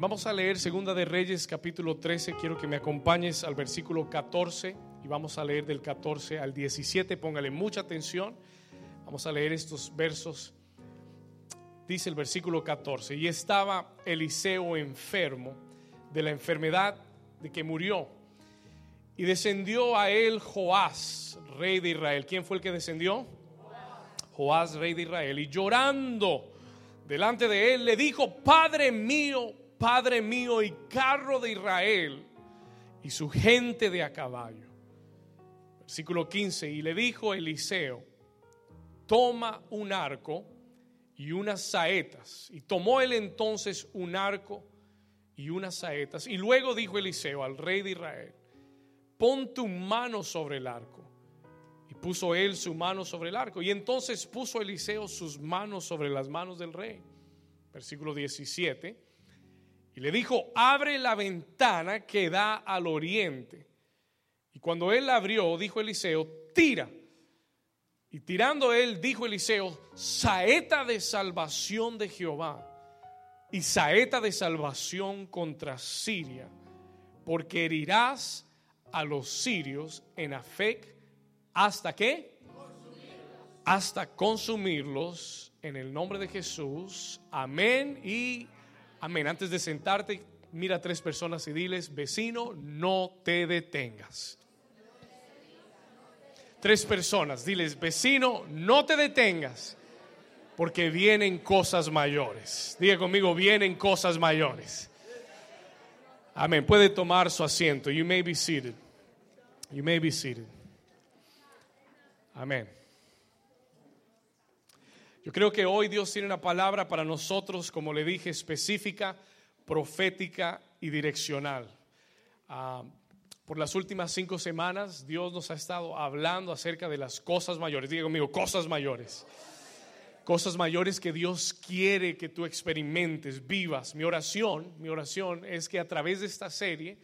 Vamos a leer Segunda de Reyes capítulo 13. Quiero que me acompañes al versículo 14 y vamos a leer del 14 al 17. Póngale mucha atención. Vamos a leer estos versos. Dice el versículo 14, y estaba Eliseo enfermo de la enfermedad de que murió. Y descendió a él Joás, rey de Israel. ¿Quién fue el que descendió? Joás, rey de Israel. Y llorando delante de él le dijo, Padre mío, Padre mío y carro de Israel y su gente de a caballo. Versículo 15, y le dijo Eliseo, toma un arco y unas saetas. Y tomó él entonces un arco y unas saetas. Y luego dijo Eliseo al rey de Israel, pon tu mano sobre el arco. Y puso él su mano sobre el arco. Y entonces puso Eliseo sus manos sobre las manos del rey. Versículo 17. Y le dijo, abre la ventana que da al oriente. Y cuando él la abrió, dijo Eliseo, tira. Y tirando él, dijo Eliseo, saeta de salvación de Jehová y saeta de salvación contra Siria, porque herirás a los sirios en Afec hasta qué? Hasta consumirlos en el nombre de Jesús. Amén y Amén. Antes de sentarte, mira a tres personas y diles, vecino, no te detengas. Tres personas, diles, vecino, no te detengas, porque vienen cosas mayores. Diga conmigo, vienen cosas mayores. Amén. Puede tomar su asiento. You may be seated. You may be seated. Amén. Yo creo que hoy Dios tiene una palabra para nosotros, como le dije, específica, profética y direccional. Ah, por las últimas cinco semanas Dios nos ha estado hablando acerca de las cosas mayores. Diga conmigo, cosas mayores. Cosas mayores que Dios quiere que tú experimentes, vivas. Mi oración, mi oración es que a través de esta serie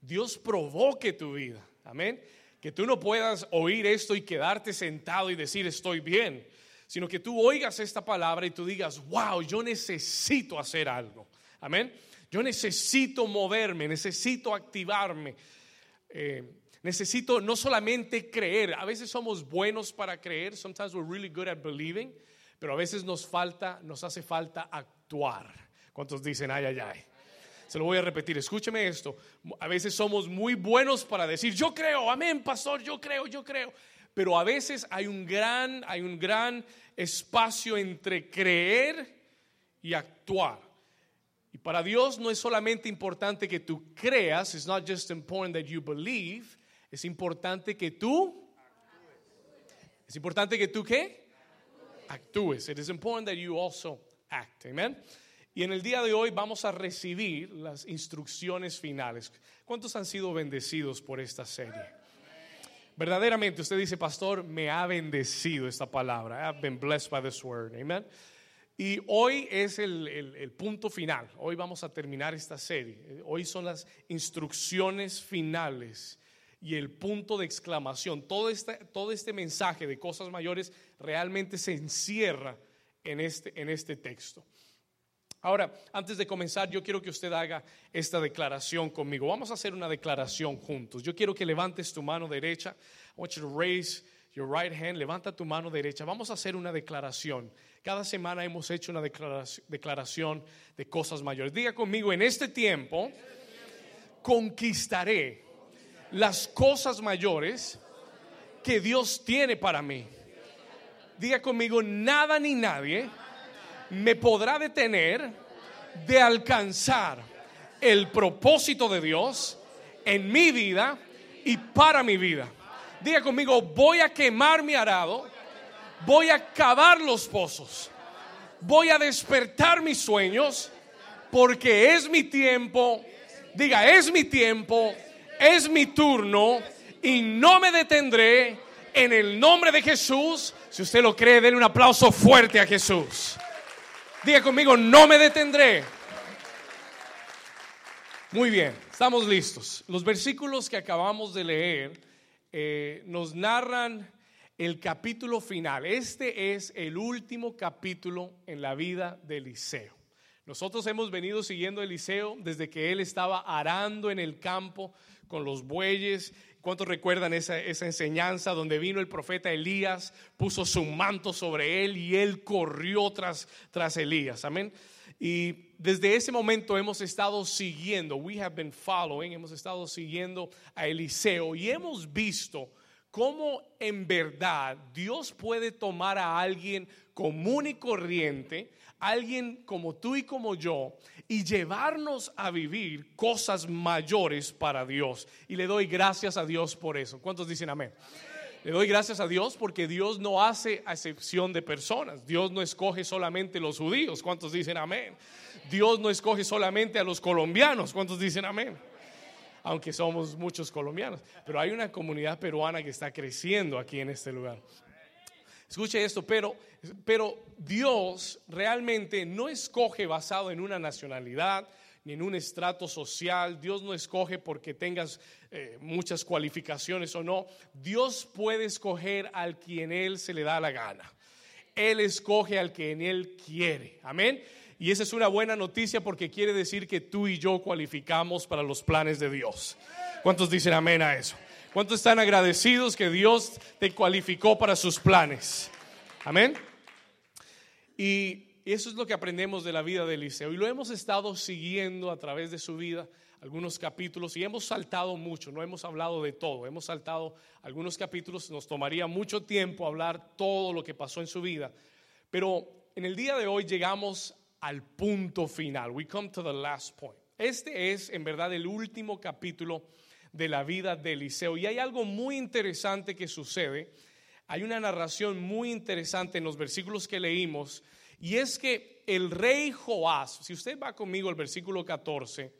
Dios provoque tu vida. Amén. Que tú no puedas oír esto y quedarte sentado y decir estoy bien sino que tú oigas esta palabra y tú digas, wow, yo necesito hacer algo. Amén. Yo necesito moverme, necesito activarme. Eh, necesito no solamente creer, a veces somos buenos para creer, sometimes we're really good at believing, pero a veces nos falta, nos hace falta actuar. ¿Cuántos dicen ay, ay, ay? Se lo voy a repetir, escúcheme esto. A veces somos muy buenos para decir, yo creo, amén, pastor, yo creo, yo creo. Pero a veces hay un gran, hay un gran espacio entre creer y actuar. Y para Dios no es solamente importante que tú creas, it's not just important that you believe, es importante que tú es importante que tú qué? Actúes. It is important that you also act. Amen. Y en el día de hoy vamos a recibir las instrucciones finales. ¿Cuántos han sido bendecidos por esta serie? Verdaderamente usted dice, pastor, me ha bendecido esta palabra. I've been blessed by this word. Amen. Y hoy es el, el, punto final. Hoy vamos a terminar esta serie. Hoy son las instrucciones finales y el punto de exclamación. Todo este, todo este mensaje de cosas mayores realmente se encierra en este, en este texto. Ahora, antes de comenzar, yo quiero que usted haga esta declaración conmigo. Vamos a hacer una declaración juntos. Yo quiero que levantes tu mano derecha. I want you to raise your right hand. Levanta tu mano derecha. Vamos a hacer una declaración. Cada semana hemos hecho una declaración de cosas mayores. Diga conmigo, en este tiempo conquistaré las cosas mayores que Dios tiene para mí. Diga conmigo, nada ni nadie me podrá detener de alcanzar el propósito de Dios en mi vida y para mi vida. Diga conmigo, voy a quemar mi arado, voy a cavar los pozos, voy a despertar mis sueños, porque es mi tiempo, diga, es mi tiempo, es mi turno y no me detendré en el nombre de Jesús. Si usted lo cree, denle un aplauso fuerte a Jesús. Diga conmigo, no me detendré. Muy bien, estamos listos. Los versículos que acabamos de leer eh, nos narran el capítulo final. Este es el último capítulo en la vida de Eliseo. Nosotros hemos venido siguiendo a Eliseo desde que él estaba arando en el campo con los bueyes. ¿Cuántos recuerdan esa, esa, enseñanza donde vino el profeta Elías, puso su manto sobre él y él corrió tras, tras Elías? Amén. Y desde ese momento hemos estado siguiendo, we have been following, hemos estado siguiendo a Eliseo y hemos visto cómo en verdad Dios puede tomar a alguien común y corriente, alguien como tú y como yo, y llevarnos a vivir cosas mayores para Dios. Y le doy gracias a Dios por eso. ¿Cuántos dicen amén? Le doy gracias a Dios porque Dios no hace excepción de personas. Dios no escoge solamente los judíos. ¿Cuántos dicen amén? Dios no escoge solamente a los colombianos. ¿Cuántos dicen amén? Aunque somos muchos colombianos. Pero hay una comunidad peruana que está creciendo aquí en este lugar. Escuche esto, pero, pero Dios realmente no escoge basado en una nacionalidad ni en un estrato social. Dios no escoge porque tengas eh, muchas cualificaciones o no. Dios puede escoger al quien Él se le da la gana. Él escoge al que en Él quiere. Amén. Y esa es una buena noticia porque quiere decir que tú y yo cualificamos para los planes de Dios. ¿Cuántos dicen amén a eso? ¿Cuántos están agradecidos que Dios te cualificó para sus planes? Amén. Y eso es lo que aprendemos de la vida de Eliseo. Y lo hemos estado siguiendo a través de su vida, algunos capítulos, y hemos saltado mucho, no hemos hablado de todo, hemos saltado algunos capítulos, nos tomaría mucho tiempo hablar todo lo que pasó en su vida. Pero en el día de hoy llegamos al punto final. We come to the last point. Este es en verdad el último capítulo de la vida de Eliseo. Y hay algo muy interesante que sucede. Hay una narración muy interesante en los versículos que leímos. Y es que el rey Joás, si usted va conmigo al versículo 14,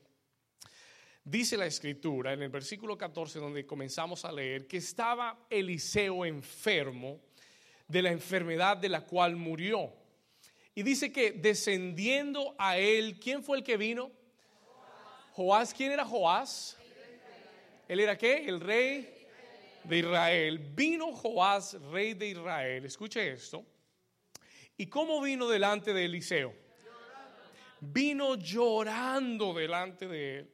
dice la escritura en el versículo 14 donde comenzamos a leer que estaba Eliseo enfermo de la enfermedad de la cual murió. Y dice que descendiendo a él, ¿quién fue el que vino? Joás, ¿quién era Joás? ¿Él era qué? El rey de Israel. Vino Joás, rey de Israel. Escuche esto. ¿Y cómo vino delante de Eliseo? Vino llorando delante de él.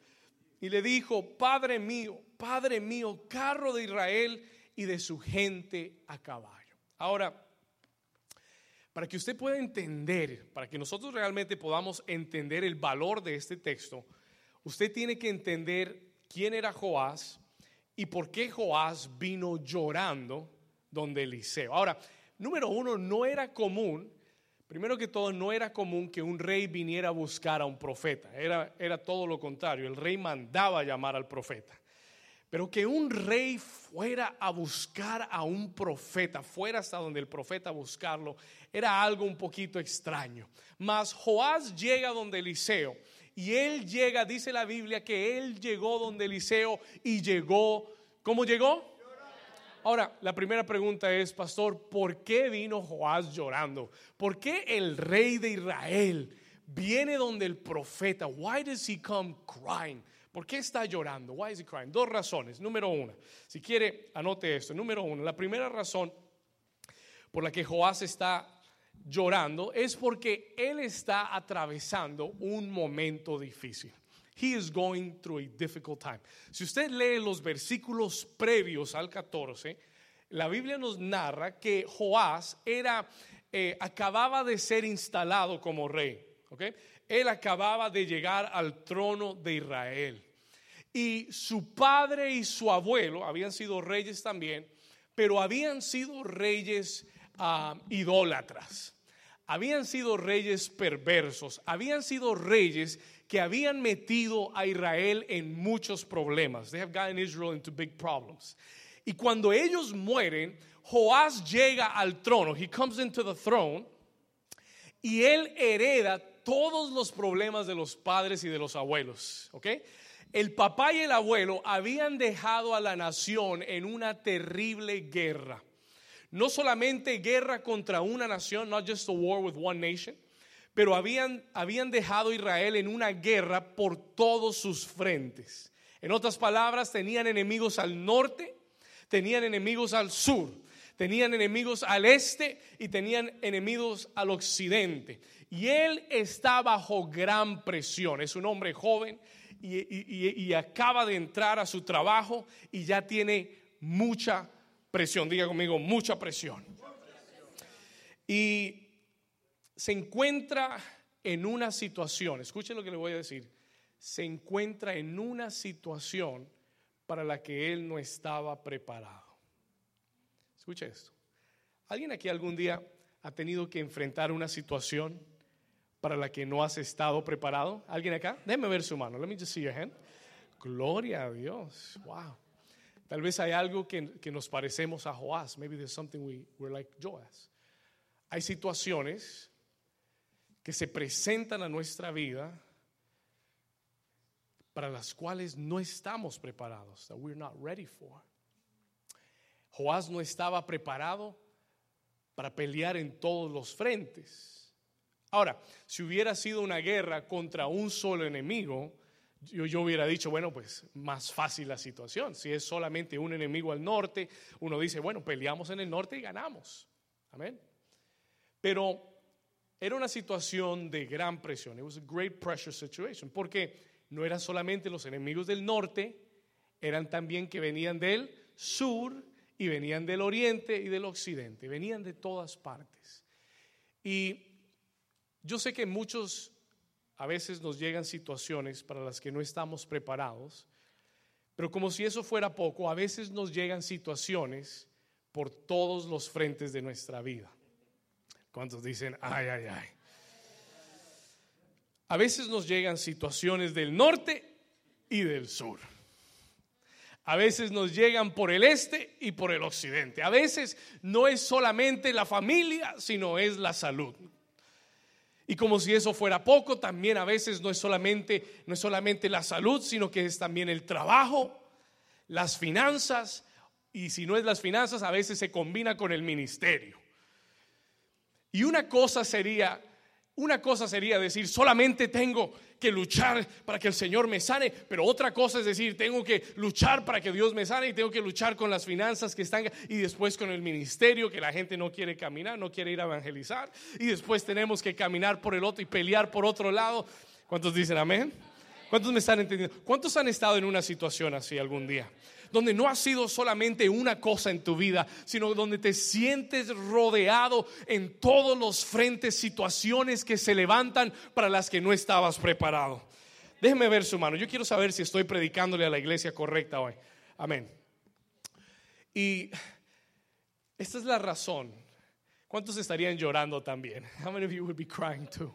Y le dijo, Padre mío, Padre mío, carro de Israel y de su gente a caballo. Ahora, para que usted pueda entender, para que nosotros realmente podamos entender el valor de este texto, usted tiene que entender quién era Joás y por qué Joás vino llorando donde Eliseo. Ahora, número uno, no era común, primero que todo, no era común que un rey viniera a buscar a un profeta, era, era todo lo contrario, el rey mandaba llamar al profeta. Pero que un rey fuera a buscar a un profeta, fuera hasta donde el profeta buscarlo, era algo un poquito extraño. Mas Joás llega donde Eliseo y él llega, dice la Biblia, que él llegó donde Eliseo y llegó, ¿cómo llegó? Ahora, la primera pregunta es, pastor, ¿por qué vino Joás llorando? ¿Por qué el rey de Israel viene donde el profeta? Why does he come crying? ¿Por qué está llorando? Why is he crying? Dos razones. Número uno, si quiere, anote esto. Número uno, la primera razón por la que Joás está llorando es porque él está atravesando un momento difícil. He is going through a difficult time. Si usted lee los versículos previos al 14, la Biblia nos narra que Joás era, eh, acababa de ser instalado como rey. ¿okay? Él acababa de llegar al trono de Israel. Y su padre y su abuelo habían sido reyes también, pero habían sido reyes idólatras habían sido reyes perversos, habían sido reyes que habían metido a Israel en muchos problemas. They have gotten Israel into big problems. Y cuando ellos mueren, Joás llega al trono, he comes into the throne, y él hereda todos los problemas de los padres y de los abuelos, ¿ok? El papá y el abuelo habían dejado a la nación en una terrible guerra no solamente guerra contra una nación, not just a war with one nation, pero habían, habían dejado a Israel en una guerra por todos sus frentes. En otras palabras, tenían enemigos al norte, tenían enemigos al sur, tenían enemigos al este y tenían enemigos al occidente. Y él está bajo gran presión. Es un hombre joven y, acaba de entrar a su trabajo y ya tiene mucha presión. Diga conmigo, mucha presión. Y se encuentra en una situación, escuchen lo que le voy a decir, se encuentra en una situación para la que él no estaba preparado. Escuche esto. ¿Alguien aquí algún día ha tenido que enfrentar una situación para la que no has estado preparado? ¿Alguien acá? Déjeme ver su mano. Let me just see your hand. Gloria a Dios. Wow. Tal vez hay algo que, que nos parecemos a Joás. Maybe there's something we, we're like Joás. Hay situaciones que se presentan a nuestra vida para las cuales no estamos preparados, that we're not ready for. Joás no estaba preparado para pelear en todos los frentes. Ahora, si hubiera sido una guerra contra un solo enemigo, yo, yo, hubiera dicho, bueno, pues más fácil la situación. Si es solamente un enemigo al norte, uno dice, bueno, peleamos en el norte y ganamos. Amén. Pero era una situación de gran presión. It was a great pressure situation. Porque no eran solamente los enemigos del norte, eran también que venían del sur y venían del oriente y del occidente, venían de todas partes. Y yo sé que muchos a veces nos llegan situaciones para las que no estamos preparados, pero como si eso fuera poco, a veces nos llegan situaciones por todos los frentes de nuestra vida. ¿Cuántos dicen, ay, ay, ay? A veces nos llegan situaciones del norte y del sur. A veces nos llegan por el este y por el occidente. A veces no es solamente la familia, sino es la salud. Y como si eso fuera poco, también a veces no es solamente no es solamente la salud, sino que es también el trabajo, las finanzas y si no es las finanzas, a veces se combina con el ministerio. Y una cosa sería una cosa sería decir, solamente tengo que luchar para que el Señor me sane, pero otra cosa es decir, tengo que luchar para que Dios me sane y tengo que luchar con las finanzas que están y después con el ministerio que la gente no quiere caminar, no quiere ir a evangelizar y después tenemos que caminar por el otro y pelear por otro lado. ¿Cuántos dicen amén? ¿Cuántos me están entendiendo? ¿Cuántos han estado en una situación así algún día? Donde no ha sido solamente una cosa en tu vida, sino donde te sientes rodeado en todos los frentes, situaciones que se levantan para las que no estabas preparado. Déjeme ver su mano. Yo quiero saber si estoy predicándole a la iglesia correcta hoy. Amén. Y esta es la razón. ¿Cuántos estarían llorando también? How many of you would be crying too?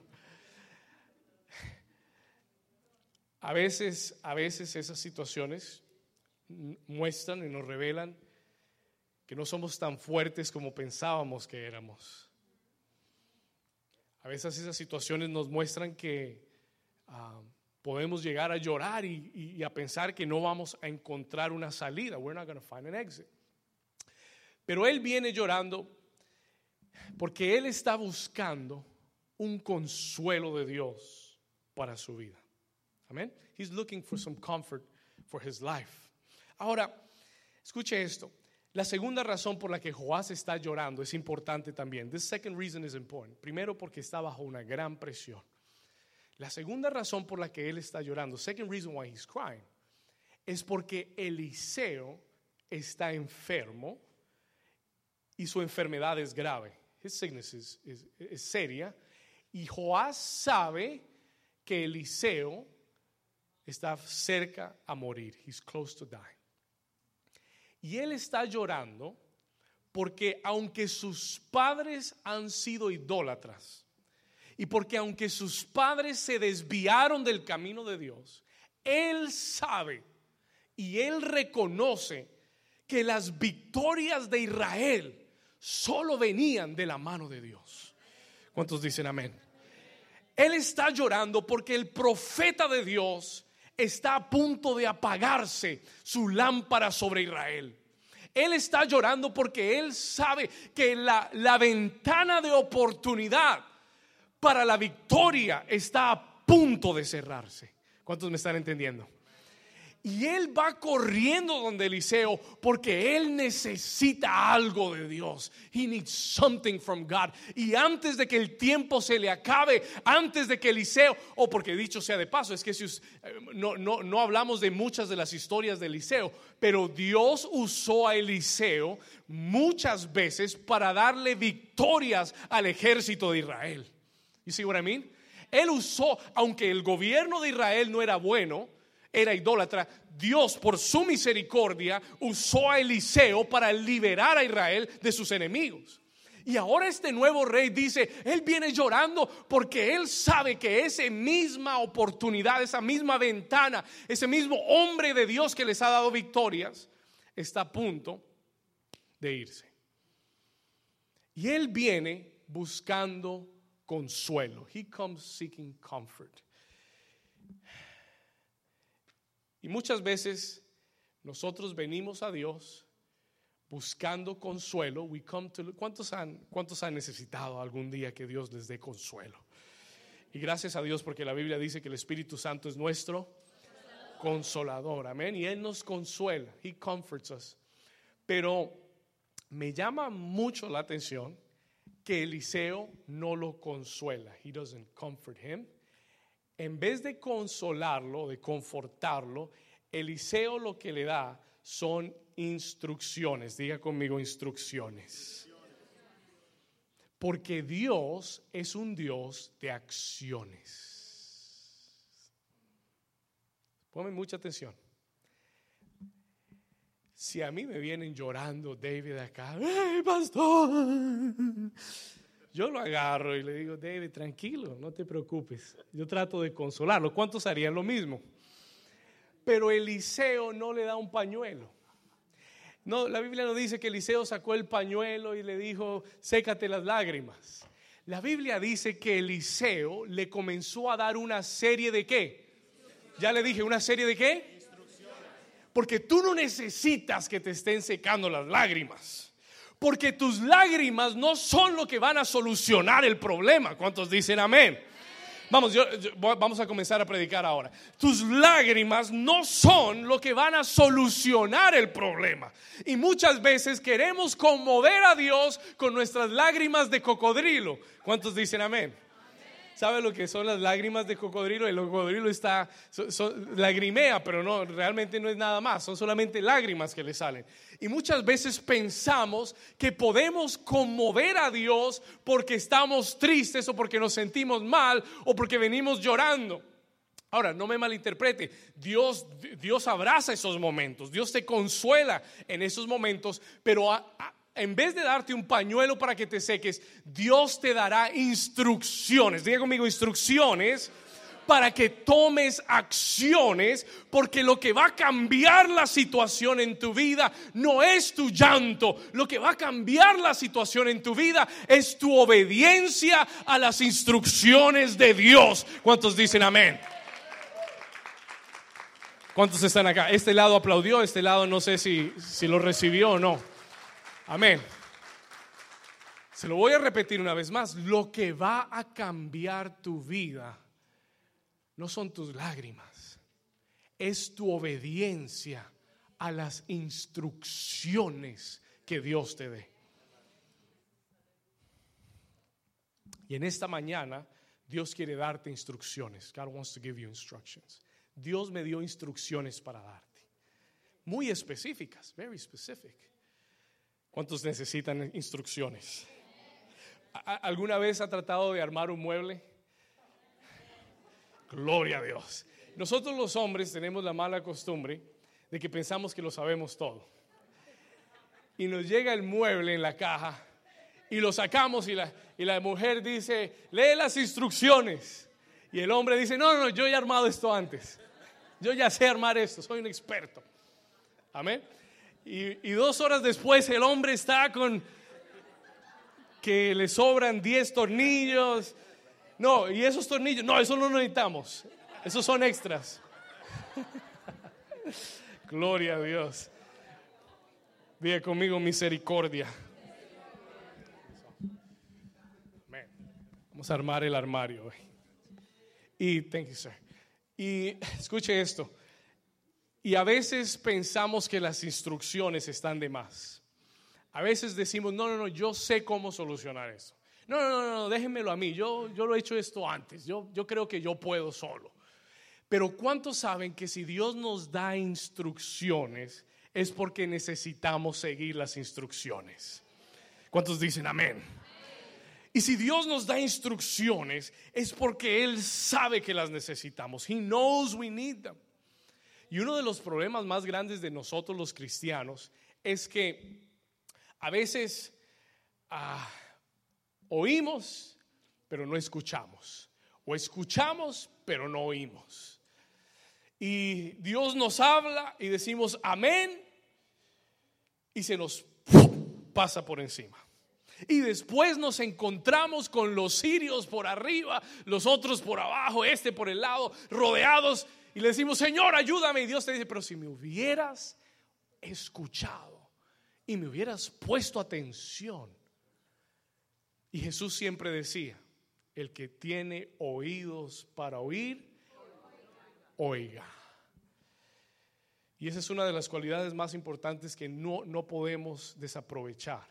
A veces, a veces esas situaciones muestran y nos revelan que no somos tan fuertes como pensábamos que éramos. A veces esas situaciones nos muestran que ah, podemos llegar a llorar y, a pensar que no vamos a encontrar una salida. We're not going to find an exit. Pero él viene llorando porque él está buscando un consuelo de Dios para su vida. Amén. He's looking for some comfort for his life. Ahora, escuche esto. La segunda razón por la que Joás está llorando es importante también. The second reason is important. Primero porque está bajo una gran presión. La segunda razón por la que él está llorando, second reason why he's crying, es porque Eliseo está enfermo y su enfermedad es grave. His sickness es seria y Joás sabe que Eliseo está cerca a morir. He's close to die. Y él está llorando porque aunque sus padres han sido idólatras y porque aunque sus padres se desviaron del camino de Dios, él sabe y él reconoce que las victorias de Israel solo venían de la mano de Dios. ¿Cuántos dicen amén? Él está llorando porque el profeta de Dios está a punto de apagarse su lámpara sobre Israel. Él está llorando porque él sabe que la, la ventana de oportunidad para la victoria está a punto de cerrarse. ¿Cuántos me están entendiendo? Y él va corriendo donde Eliseo porque él necesita algo de Dios. He needs something from God. Y antes de que el tiempo se le acabe, antes de que Eliseo, o porque dicho sea de paso, es que si, eh, no, no, no hablamos de muchas de las historias de Eliseo, pero Dios usó a Eliseo muchas veces para darle victorias al ejército de Israel. You see what I mean? Él usó, aunque el gobierno de Israel no era bueno, era idólatra, Dios por su misericordia usó a Eliseo para liberar a Israel de sus enemigos. Y ahora este nuevo rey dice, él viene llorando porque él sabe que esa misma oportunidad, esa misma ventana, ese mismo hombre de Dios que les ha dado victorias, está a punto de irse. Y él viene buscando consuelo. He comes seeking comfort. Y muchas veces nosotros venimos a Dios buscando consuelo. We come to, ¿cuántos, han, ¿Cuántos han necesitado algún día que Dios les dé consuelo? Y gracias a Dios porque la Biblia dice que el Espíritu Santo es nuestro consolador. Amén. Y Él nos consuela. He comforts us. Pero me llama mucho la atención que Eliseo no lo consuela. He doesn't comfort him en vez de consolarlo, de confortarlo, Eliseo lo que le da son instrucciones. Diga conmigo instrucciones. Porque Dios es un Dios de acciones. Ponme mucha atención. Si a mí me vienen llorando David acá, ¡ay, pastor! Yo lo agarro y le digo, David, tranquilo, no te preocupes. Yo trato de consolarlo. ¿Cuántos harían lo mismo? Pero Eliseo no le da un pañuelo. No, la Biblia no dice que Eliseo sacó el pañuelo y le dijo, sécate las lágrimas. La Biblia dice que Eliseo le comenzó a dar una serie de qué. Ya le dije, una serie de qué. Porque tú no necesitas que te estén secando las lágrimas. Porque tus lágrimas no son lo que van a solucionar el problema. ¿Cuántos dicen amén? Vamos, vamos a comenzar a predicar ahora. Tus lágrimas no son lo que van a solucionar el problema. Y muchas veces queremos conmover a Dios con nuestras lágrimas de cocodrilo. ¿Cuántos dicen amén? ¿Sabe lo que son las lágrimas de cocodrilo? El cocodrilo está, lagrimea, pero no, realmente no es nada más, son solamente lágrimas que le salen. Y muchas veces pensamos que podemos conmover a Dios porque estamos tristes o porque nos sentimos mal o porque venimos llorando. Ahora, no me malinterprete, Dios, Dios abraza esos momentos, Dios te consuela en esos momentos, pero en vez de darte un pañuelo para que te seques, Dios te dará instrucciones. Diga conmigo instrucciones para que tomes acciones, porque lo que va a cambiar la situación en tu vida no es tu llanto, lo que va a cambiar la situación en tu vida es tu obediencia a las instrucciones de Dios. ¿Cuántos dicen amén? ¿Cuántos están acá? Este lado aplaudió, este lado no sé si, si lo recibió o no. Amén. Se lo voy a repetir una vez más. Lo que va a cambiar tu vida no son tus lágrimas, es tu obediencia a las instrucciones que Dios te dé. Y en esta mañana Dios quiere darte instrucciones. God wants to give you instructions. Dios me dio instrucciones para darte. Muy específicas, very specific. ¿Cuántos necesitan instrucciones? ¿Alguna vez ha tratado de armar un mueble? Gloria a Dios. Nosotros los hombres tenemos la mala costumbre de que pensamos que lo sabemos todo. Y nos llega el mueble en la caja y lo sacamos y la, y la mujer dice, lee las instrucciones. Y el hombre dice, no, no, yo ya he armado esto antes. Yo ya sé armar esto, soy un experto. Amén. Y, dos horas después el hombre está con que le sobran 10 tornillos. No, y esos tornillos, no, eso no necesitamos. Esos son extras. Gloria a Dios. Diga conmigo misericordia. Vamos a armar el armario. Y, thank you, sir. Y escuche esto. Y a veces pensamos que las instrucciones están de más. A veces decimos, no, no, no, yo sé cómo solucionar eso. No, no, no, no, déjenmelo a mí. Yo, yo lo he hecho esto antes. Yo, yo creo que yo puedo solo. Pero ¿cuántos saben que si Dios nos da instrucciones es porque necesitamos seguir las instrucciones? ¿Cuántos dicen amén? Y si Dios nos da instrucciones es porque Él sabe que las necesitamos. He knows we need them. Y uno de los problemas más grandes de nosotros los cristianos es que a veces ah, oímos, pero no escuchamos. O escuchamos, pero no oímos. Y Dios nos habla y decimos amén y se nos pasa por encima. Y después nos encontramos con los sirios por arriba, los otros por abajo, este por el lado, rodeados. Y le decimos, Señor, ayúdame. Y Dios te dice, pero si me hubieras escuchado y me hubieras puesto atención. Y Jesús siempre decía, el que tiene oídos para oír, oiga. Y esa es una de las cualidades más importantes que no, no podemos desaprovechar.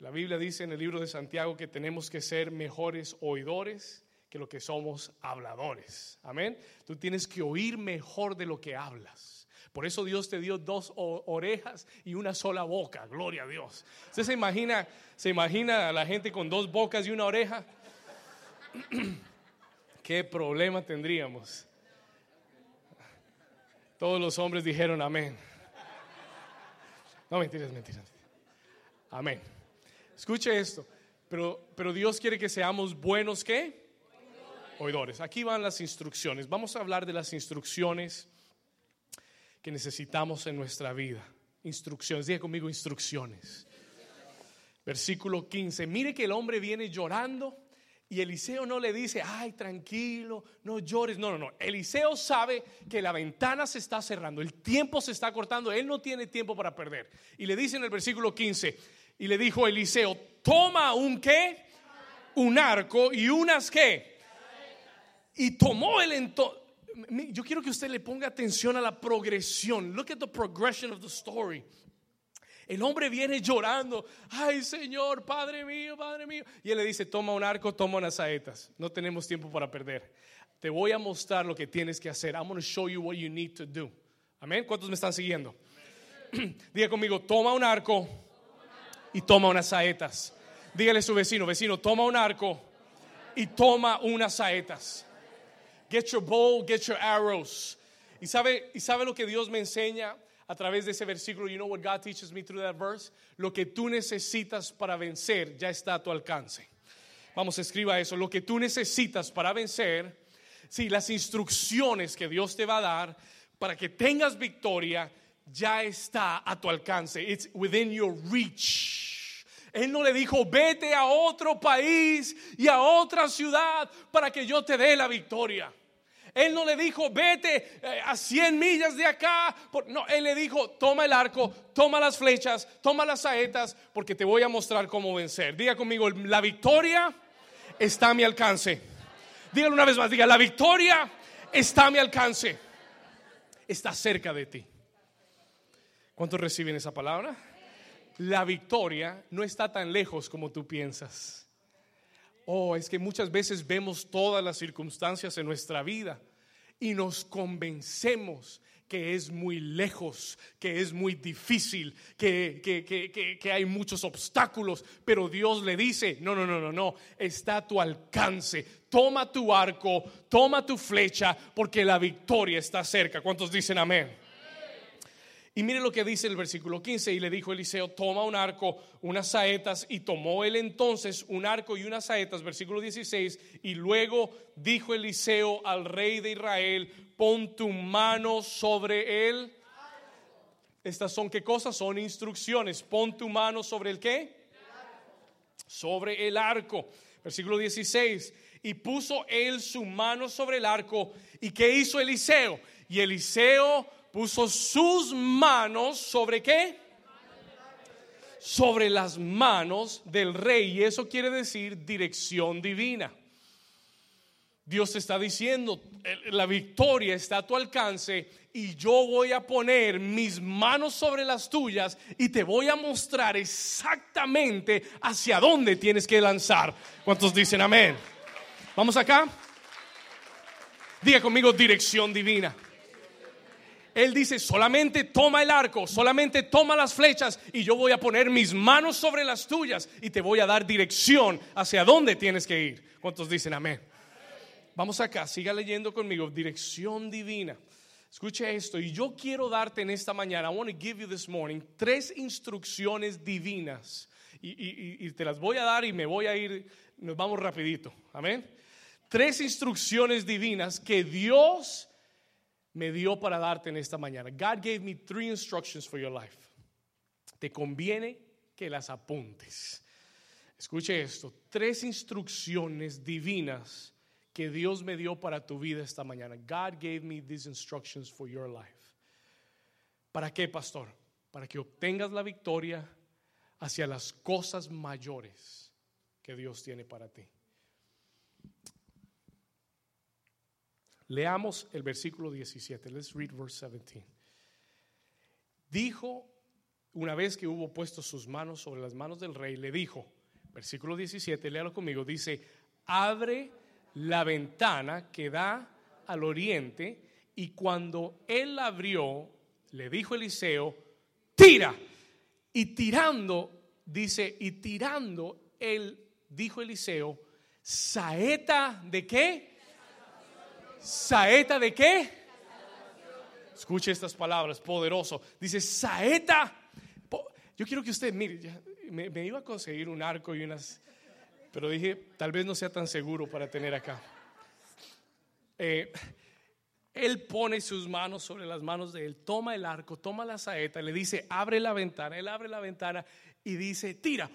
La Biblia dice en el libro de Santiago que tenemos que ser mejores oidores que lo que somos habladores. Amén. Tú tienes que oír mejor de lo que hablas. Por eso Dios te dio dos orejas y una sola boca. Gloria a Dios. ¿Usted se imagina, se imagina a la gente con dos bocas y una oreja? ¿Qué problema tendríamos? Todos los hombres dijeron amén. No, mentiras, mentiras. Amén. Escuche esto. Pero, pero Dios quiere que seamos buenos, ¿qué? Oidores. Aquí van las instrucciones. Vamos a hablar de las instrucciones que necesitamos en nuestra vida. Instrucciones. Diga conmigo instrucciones. Versículo 15. Mire que el hombre viene llorando y Eliseo no le dice, ay, tranquilo, no llores. No, no, no. Eliseo sabe que la ventana se está cerrando, el tiempo se está cortando, él no tiene tiempo para perder. Y le dice en el versículo 15, y le dijo Eliseo, toma un qué, un arco y unas qué. Y tomó el entonces. Yo quiero que usted le ponga atención a la progresión. Look at the progression of the story. El hombre viene llorando, ay Señor, Padre mío, Padre mío. Y él le dice, toma un arco, toma unas saetas. No tenemos tiempo para perder. Te voy a mostrar lo que tienes que hacer. I'm going to show you what you need to do. Amén. ¿Cuántos me están siguiendo? Diga conmigo, toma un arco y toma unas saetas. Dígale a su vecino, vecino, toma un arco y toma unas saetas. Get your bow, get your arrows. ¿Y sabe, ¿Y sabe lo que Dios me enseña a través de ese versículo? You know what God teaches me through that verse? Lo que tú necesitas para vencer ya está a tu alcance. Vamos, escriba eso. Lo que tú necesitas para vencer, sí, las instrucciones que Dios te va a dar para que tengas victoria ya está a tu alcance. It's within your reach. Él no le dijo, vete a otro país y a otra ciudad para que yo te dé la victoria. Él no le dijo, vete eh, a 100 millas de acá. No, él le dijo, toma el arco, toma las flechas, toma las saetas, porque te voy a mostrar cómo vencer. Diga conmigo, la victoria está a mi alcance. Dígalo una vez más, diga, la victoria está a mi alcance. Está cerca de ti. ¿Cuántos reciben esa palabra? La victoria no está tan lejos como tú piensas. Oh, es que muchas veces vemos todas las circunstancias en nuestra vida y nos convencemos que es muy lejos, que es muy difícil, que, que, hay muchos obstáculos, pero Dios le dice, no, no, no, no, no, está a tu alcance, toma tu arco, toma tu flecha, porque la victoria está cerca. ¿Cuántos dicen amén? Y mire lo que dice el versículo 15. Y le dijo Eliseo, toma un arco, unas saetas. Y tomó él entonces un arco y unas saetas, versículo 16. Y luego dijo Eliseo al rey de Israel, pon tu mano sobre él. Estas son qué cosas? Son instrucciones. Pon tu mano sobre el qué? Sobre el arco. Versículo 16. Y puso él su mano sobre el arco. ¿Y qué hizo Eliseo? Y Eliseo puso sus manos sobre qué? Sobre las manos del rey. Y eso quiere decir dirección divina. Dios te está diciendo, la victoria está a tu alcance y yo voy a poner mis manos sobre las tuyas y te voy a mostrar exactamente hacia dónde tienes que lanzar. ¿Cuántos dicen amén? Vamos acá. Diga conmigo dirección divina. Él dice, solamente toma el arco, solamente toma las flechas y yo voy a poner mis manos sobre las tuyas y te voy a dar dirección hacia dónde tienes que ir. ¿Cuántos dicen amén? Vamos acá, siga leyendo conmigo, dirección divina. Escuche esto, y yo quiero darte en esta mañana, I want to give you this morning, tres instrucciones divinas. Y, y, te las voy a dar y me voy a ir, nos vamos rapidito, amén. Tres instrucciones divinas que Dios me dio para darte en esta mañana. God gave me three instructions for your life. Te conviene que las apuntes. Escuche esto, tres instrucciones divinas que Dios me dio para tu vida esta mañana. God gave me these instructions for your life. ¿Para qué, pastor? Para que obtengas la victoria hacia las cosas mayores que Dios tiene para ti. Leamos el versículo 17. Let's read verse 17. Dijo, una vez que hubo puesto sus manos sobre las manos del rey, le dijo, versículo 17, léalo conmigo, dice, abre la ventana que da al oriente y cuando él abrió, le dijo Eliseo, tira. Y tirando, dice, y tirando, él dijo Eliseo, saeta de qué? Saeta de qué? Escuche estas palabras, poderoso. Dice, saeta. Yo quiero que usted, mire, me, iba a conseguir un arco y unas pero dije, tal vez no sea tan seguro para tener acá. Eh, él pone sus manos sobre las manos de él, toma el arco, toma la saeta, le dice, abre la ventana, él abre la ventana y dice, tira.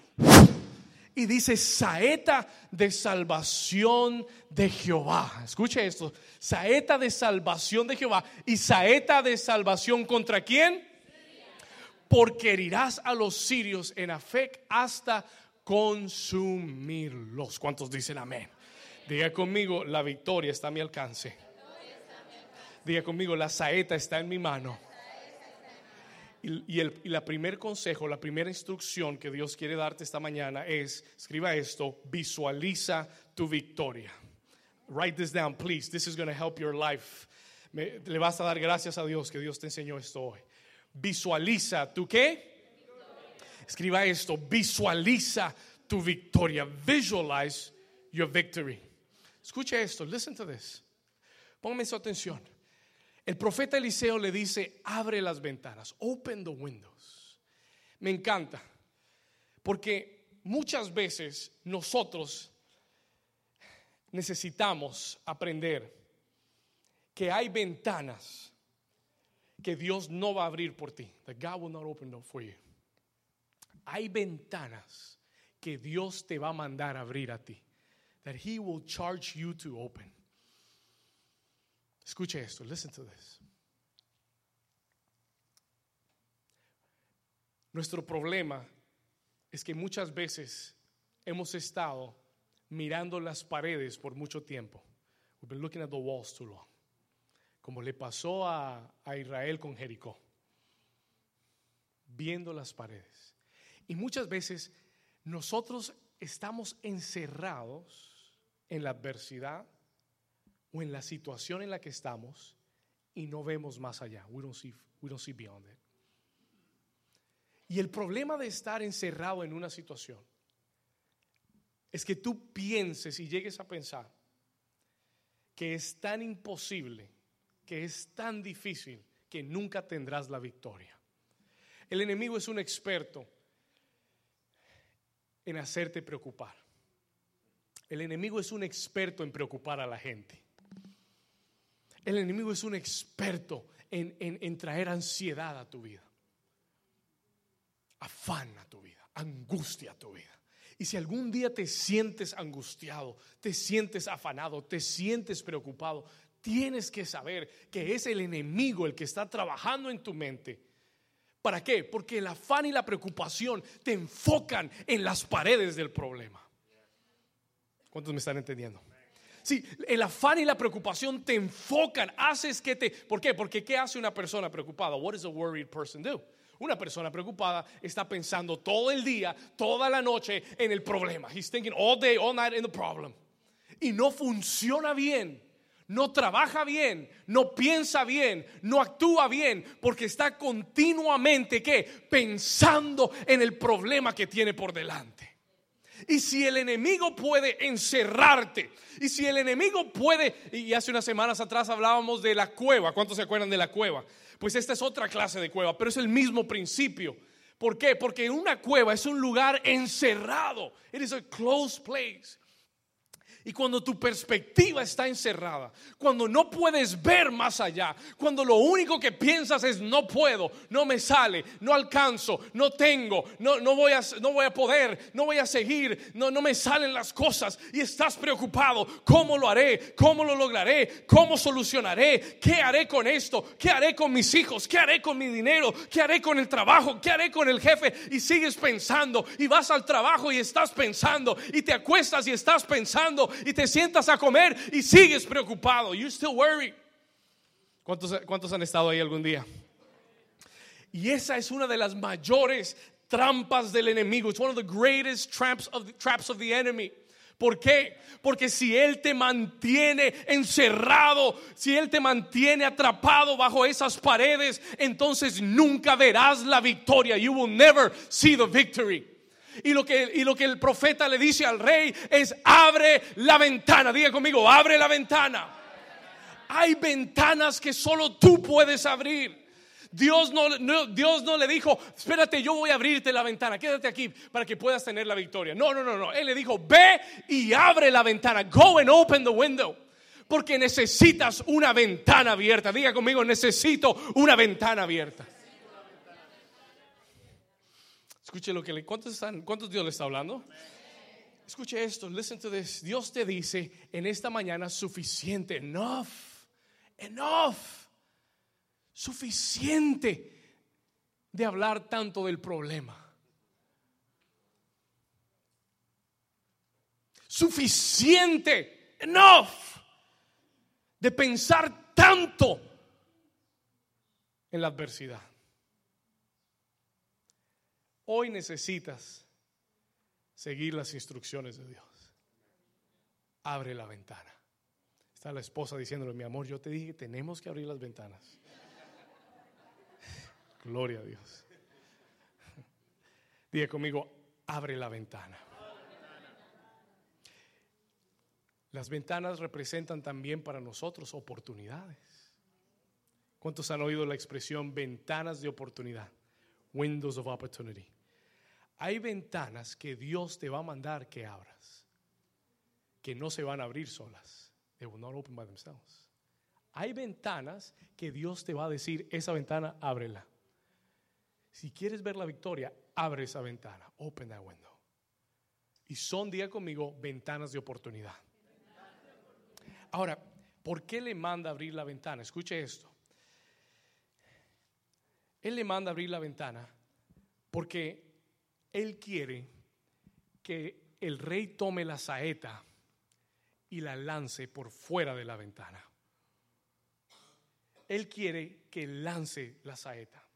Y dice, saeta de salvación de Jehová. Escuche esto, saeta de salvación de Jehová y saeta de salvación contra quién? Porque herirás a los sirios en Afec hasta consumirlos. ¿Cuántos dicen amén? Diga conmigo, la victoria está a mi alcance. Diga conmigo, la saeta está en mi mano. Y, el, la primer consejo, la primera instrucción que Dios quiere darte esta mañana es, escriba esto, visualiza tu victoria. Write this down, please. This is going to help your life. le vas a dar gracias a Dios que Dios te enseñó esto hoy. Visualiza tu qué? Escriba esto, visualiza tu victoria. Visualize your victory. Escuche esto, listen to this. Póngame su atención. El profeta Eliseo le dice, abre las ventanas, open the windows. Me encanta, porque muchas veces nosotros necesitamos aprender que hay ventanas que Dios no va a abrir por ti. That God will not open them for you hay ventanas que Dios te va a mandar abrir a ti. That He will charge you to open. Escuche esto, listen to this. Nuestro problema es que muchas veces hemos estado mirando las paredes por mucho tiempo. We've been looking at the walls too long. Como le pasó a, a Israel con Jericó. Viendo las paredes. Y muchas veces nosotros estamos encerrados en la adversidad o en la situación en la que estamos y no vemos más allá. We don't see, we don't see beyond it. Y el problema de estar encerrado en una situación es que tú pienses y llegues a pensar que es tan imposible, que es tan difícil, que nunca tendrás la victoria. El enemigo es un experto en hacerte preocupar. El enemigo es un experto en preocupar a la gente. El enemigo es un experto en, traer ansiedad a tu vida, afán a tu vida, angustia a tu vida. Y si algún día te sientes angustiado, te sientes afanado, te sientes preocupado, tienes que saber que es el enemigo el que está trabajando en tu mente ¿Para qué? Porque el afán y la preocupación te enfocan en las paredes del problema. ¿Cuántos me están entendiendo? Sí, el afán y la preocupación te enfocan, haces que te... ¿Por qué? Porque ¿qué hace una persona preocupada? What does a worried person do? Una persona preocupada está pensando todo el día, toda la noche en el problema. He's thinking all day, all night in the problem. Y no funciona bien no trabaja bien, no piensa bien, no actúa bien, porque está continuamente ¿qué? pensando en el problema que tiene por delante. Y si el enemigo puede encerrarte, y si el enemigo puede, y hace unas semanas atrás hablábamos de la cueva, ¿cuántos se acuerdan de la cueva? Pues esta es otra clase de cueva, pero es el mismo principio. ¿Por qué? Porque una cueva es un lugar encerrado. It is a closed place. Y cuando tu perspectiva está encerrada, cuando no puedes ver más allá, cuando lo único que piensas es no puedo, no me sale, no alcanzo, no tengo, no, no, voy, a, no voy a poder, no voy a seguir, no, no me salen las cosas y estás preocupado, ¿cómo lo haré? ¿Cómo lo lograré? ¿Cómo solucionaré? ¿Qué haré con esto? ¿Qué haré con mis hijos? ¿Qué haré con mi dinero? ¿Qué haré con el trabajo? ¿Qué haré con el jefe? Y sigues pensando y vas al trabajo y estás pensando y te acuestas y estás pensando y te sientas a comer y sigues preocupado. You still worry. ¿Cuántos, ¿Cuántos han estado ahí algún día? Y esa es una de las mayores trampas del enemigo. It's one of the greatest traps of the, traps of the enemy. ¿Por qué? Porque si Él te mantiene encerrado, si Él te mantiene atrapado bajo esas paredes, entonces nunca verás la victoria. You will never see the victory. Y lo, que, y lo que el profeta le dice al rey es, abre la ventana. Diga conmigo, abre la ventana. Hay ventanas que solo tú puedes abrir. Dios no, Dios no le dijo, espérate, yo voy a abrirte la ventana, quédate aquí para que puedas tener la victoria. No, no, no, no. Él le dijo, ve y abre la ventana. Go and open the window. Porque necesitas una ventana abierta. Diga conmigo, necesito una ventana abierta. Escuche lo que le. ¿Cuántos, están, ¿Cuántos Dios le está hablando? Escuche esto, listen to this. Dios te dice en esta mañana suficiente, enough, enough, suficiente de hablar tanto del problema. Suficiente, enough, de pensar tanto en la adversidad. Hoy necesitas seguir las instrucciones de Dios. Abre la ventana. Está la esposa diciéndole, mi amor, yo te dije que tenemos que abrir las ventanas. Gloria a Dios. Diga conmigo, abre la ventana. Las ventanas representan también para nosotros oportunidades. ¿Cuántos han oído la expresión ventanas de oportunidad? Windows of opportunity. Hay ventanas que Dios te va a mandar que abras, que no se van a abrir solas. They will not open by themselves. Hay ventanas que Dios te va a decir, esa ventana, ábrela. Si quieres ver la victoria, abre esa ventana. Open that window. Y son, día conmigo, ventanas de oportunidad. Ahora, ¿por qué le manda abrir la ventana? Escuche esto. Él le manda abrir la ventana porque él quiere que el rey tome la saeta y la lance por fuera de la ventana. Él quiere que lance la saeta.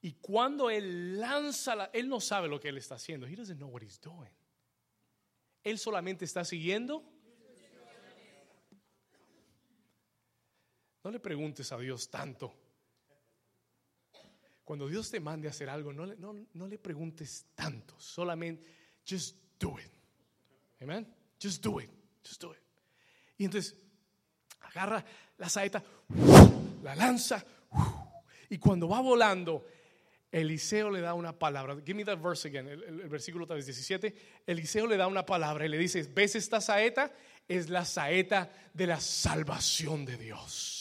Y cuando él lanza la, él no sabe lo que él está haciendo. He doesn't know what he's doing. Él solamente está siguiendo. No le preguntes a Dios tanto. Cuando Dios te mande a hacer algo, no le, no, le preguntes tanto, solamente just do it. Amen. Just do it. Just do it. Y entonces agarra la saeta, la lanza, y cuando va volando, Eliseo le da una palabra. Give me that verse again, el, el, versículo 17. Eliseo le da una palabra y le dice: ¿Ves esta saeta? Es la saeta de la salvación de Dios.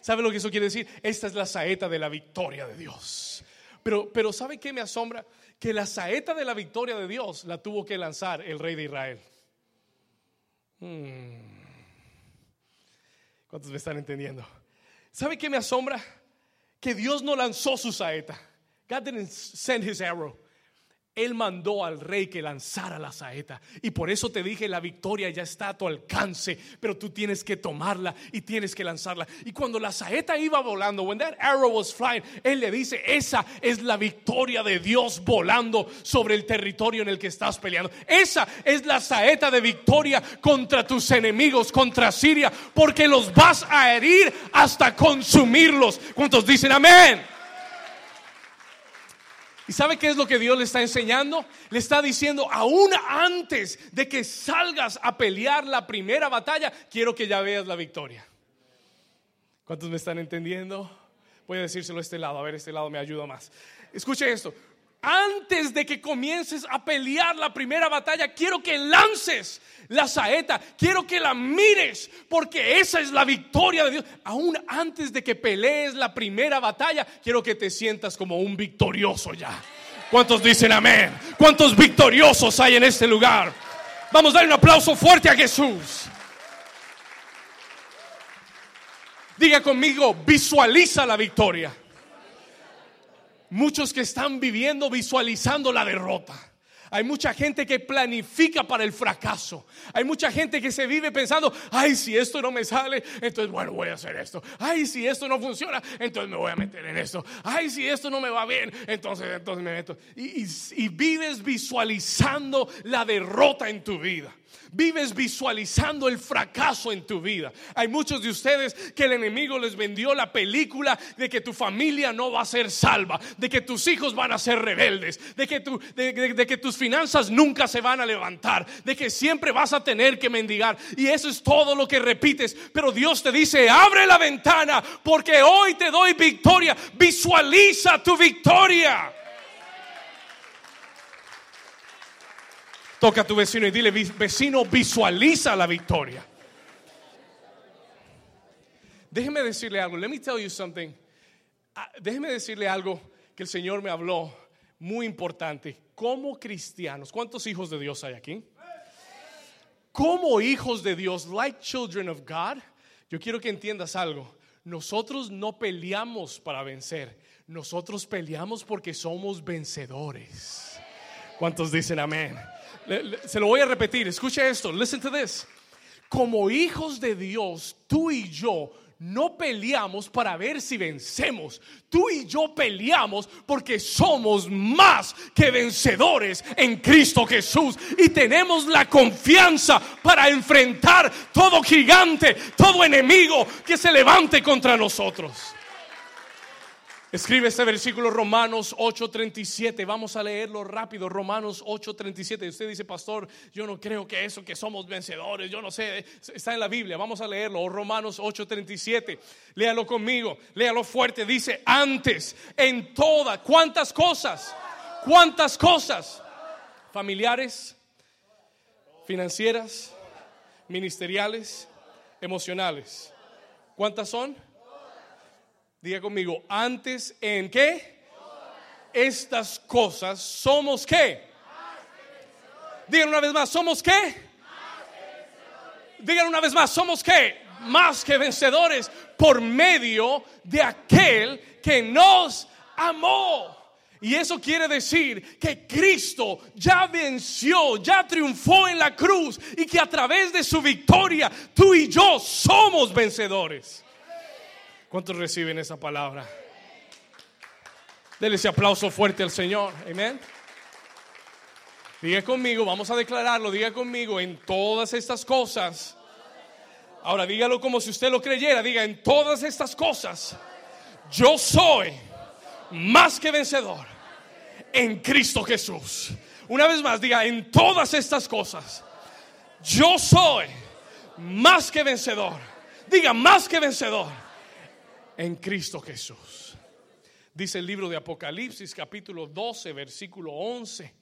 ¿Sabe lo que eso quiere decir? Esta es la saeta de la victoria de Dios. Pero, pero ¿sabe qué me asombra? Que la saeta de la victoria de Dios la tuvo que lanzar el rey de Israel. Hmm. ¿Cuántos me están entendiendo? ¿Sabe qué me asombra? Que Dios no lanzó su saeta. God didn't send his arrow. Él mandó al rey que lanzara la saeta. Y por eso te dije, la victoria ya está a tu alcance, pero tú tienes que tomarla y tienes que lanzarla. Y cuando la saeta iba volando, when that arrow was flying, Él le dice, esa es la victoria de Dios volando sobre el territorio en el que estás peleando. Esa es la saeta de victoria contra tus enemigos, contra Siria, porque los vas a herir hasta consumirlos. ¿Cuántos dicen amén? ¿Y sabe qué es lo que Dios le está enseñando? Le está diciendo, aún antes de que salgas a pelear la primera batalla, quiero que ya veas la victoria. ¿Cuántos me están entendiendo? Voy a decírselo a este lado, a ver, este lado me ayuda más. Escuche esto. Antes de que comiences a pelear la primera batalla, quiero que lances la saeta, quiero que la mires, porque esa es la victoria de Dios. Aún antes de que pelees la primera batalla, quiero que te sientas como un victorioso ya. ¿Cuántos dicen amén? ¿Cuántos victoriosos hay en este lugar? Vamos a dar un aplauso fuerte a Jesús. Diga conmigo, visualiza la victoria muchos que están viviendo visualizando la derrota. Hay mucha gente que planifica para el fracaso. Hay mucha gente que se vive pensando, ay, si esto no me sale, entonces bueno, voy a hacer esto. Ay, si esto no funciona, entonces me voy a meter en esto. Ay, si esto no me va bien, entonces, entonces me meto. Y, y vives visualizando la derrota en tu vida. Vives visualizando el fracaso en tu vida. Hay muchos de ustedes que el enemigo les vendió la película de que tu familia no va a ser salva, de que tus hijos van a ser rebeldes, de que, tus finanzas nunca se van a levantar, de que siempre vas a tener que mendigar. Y eso es todo lo que repites. Pero Dios te dice, abre la ventana porque hoy te doy victoria. Visualiza tu victoria. Toca a tu vecino y dile, vecino, visualiza la victoria. Déjeme decirle algo. Let me tell you something. Ah, déjeme decirle algo que el Señor me habló muy importante. Como cristianos, ¿cuántos hijos de Dios hay aquí? Como hijos de Dios, like children of God, yo quiero que entiendas algo. Nosotros no peleamos para vencer. Nosotros peleamos porque somos vencedores. ¿Cuántos dicen amén? Se lo voy a repetir, escuche esto, listen to this. Como hijos de Dios, tú y yo no peleamos para ver si vencemos. Tú y yo peleamos porque somos más que vencedores en Cristo Jesús. Y tenemos la confianza para enfrentar todo gigante, todo enemigo que se levante contra nosotros. Escribe este versículo Romanos 8:37. Vamos a leerlo rápido. Romanos 8:37. Usted dice, pastor, yo no creo que eso, que somos vencedores, yo no sé, está en la Biblia. Vamos a leerlo. Romanos 8:37. Léalo conmigo, léalo fuerte. Dice, antes, en todas, ¿cuántas cosas? ¿Cuántas cosas? Familiares, financieras, ministeriales, emocionales. ¿Cuántas son? Diga conmigo, antes en qué? Estas cosas somos qué? Digan una vez más, ¿somos qué? Digan una vez más, ¿somos qué? Más que vencedores por medio de aquel que nos amó. Y eso quiere decir que Cristo ya venció, ya triunfó en la cruz y que a través de su victoria tú y yo somos vencedores. ¿Cuántos reciben esa palabra? Denle ese aplauso fuerte al Señor. Amén. Diga conmigo, vamos a declararlo, diga conmigo en todas estas cosas. Ahora dígalo como si usted lo creyera, diga en todas estas cosas. Yo soy más que vencedor en Cristo Jesús. Una vez más, diga en todas estas cosas. Yo soy más que vencedor. Diga más que vencedor en Cristo Jesús. Dice el libro de Apocalipsis capítulo 12 versículo 11.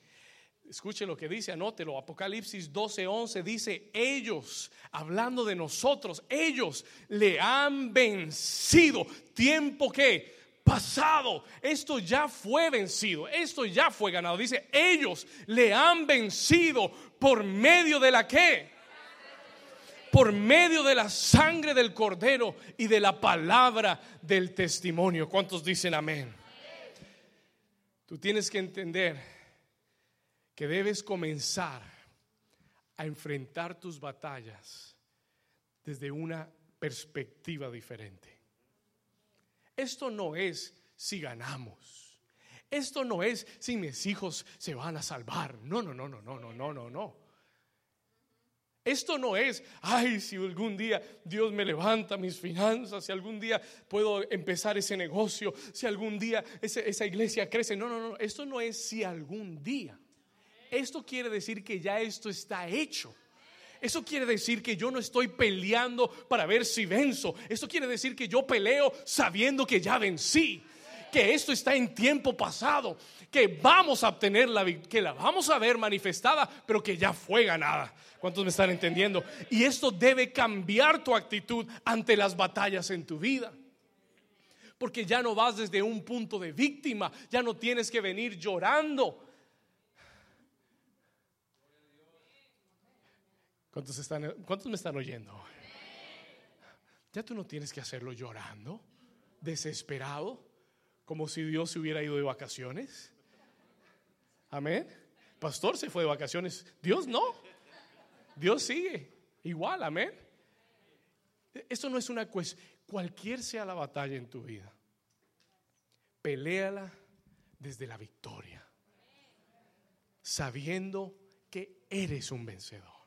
Escuche lo que dice, anótelo. Apocalipsis 12, 11 dice, ellos, hablando de nosotros, ellos le han vencido. Tiempo que pasado, esto ya fue vencido, esto ya fue ganado. Dice, ellos le han vencido por medio de la que por medio de la sangre del cordero y de la palabra del testimonio. ¿Cuántos dicen amén? Tú tienes que entender que debes comenzar a enfrentar tus batallas desde una perspectiva diferente. Esto no es si ganamos. Esto no es si mis hijos se van a salvar. No, no, no, no, no, no, no, no, no. Esto no es, ay, si algún día Dios me levanta mis finanzas, si algún día puedo empezar ese negocio, si algún día esa iglesia crece. No, no, no, esto no es si algún día. Esto quiere decir que ya esto está hecho. Eso quiere decir que yo no estoy peleando para ver si venzo. Eso quiere decir que yo peleo sabiendo que ya vencí. Que esto está en tiempo pasado. Que vamos a obtener la que la vamos a ver manifestada, pero que ya fue ganada. ¿Cuántos me están entendiendo? Y esto debe cambiar tu actitud ante las batallas en tu vida. Porque ya no vas desde un punto de víctima, ya no tienes que venir llorando. ¿Cuántos, están, ¿Cuántos me están oyendo? Ya tú no tienes que hacerlo llorando, desesperado, como si Dios se hubiera ido de vacaciones. Amén. Pastor se fue de vacaciones. Dios no. Dios sigue igual, amén. Esto no es una cuestión, cualquier sea la batalla en tu vida, peleala desde la victoria, sabiendo que eres un vencedor,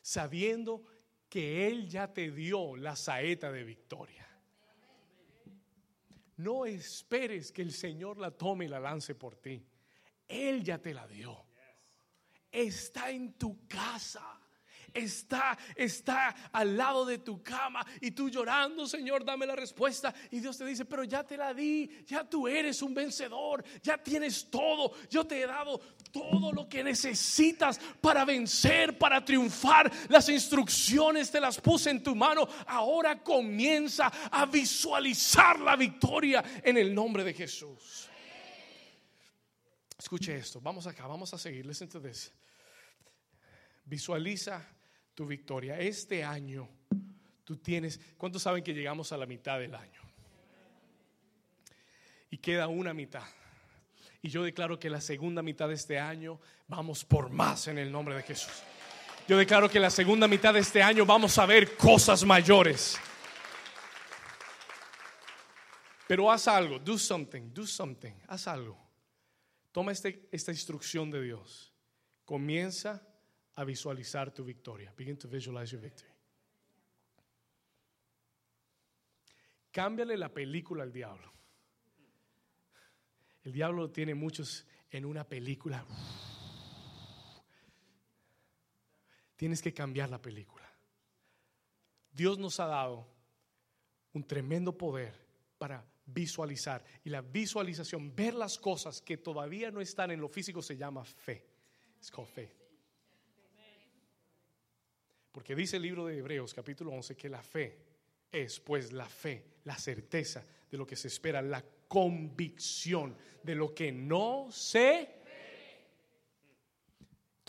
sabiendo que Él ya te dio la saeta de victoria. No esperes que el Señor la tome y la lance por ti. Él ya te la dio está en tu casa. Está, está al lado de tu cama y tú llorando, Señor, dame la respuesta. Y Dios te dice, pero ya te la di, ya tú eres un vencedor, ya tienes todo, yo te he dado todo lo que necesitas para vencer, para triunfar. Las instrucciones te las puse en tu mano. Ahora comienza a visualizar la victoria en el nombre de Jesús. Escuche esto, vamos acá, vamos a seguir. Listen to this. Visualiza tu victoria. Este año tú tienes, ¿cuántos saben que llegamos a la mitad del año? Y queda una mitad. Y yo declaro que la segunda mitad de este año vamos por más en el nombre de Jesús. Yo declaro que la segunda mitad de este año vamos a ver cosas mayores. Pero haz algo, do something, do something, haz algo. Toma este, esta instrucción de Dios. Comienza a visualizar tu victoria. Begin to visualize your victory. Cámbiale la película al diablo. El diablo tiene muchos en una película. Tienes que cambiar la película. Dios nos ha dado un tremendo poder para visualizar. Y la visualización, ver las cosas que todavía no están en lo físico, se llama fe. Es called faith. Porque dice el libro de Hebreos capítulo 11 que la fe es pues la fe, la certeza de lo que se espera, la convicción de lo que no se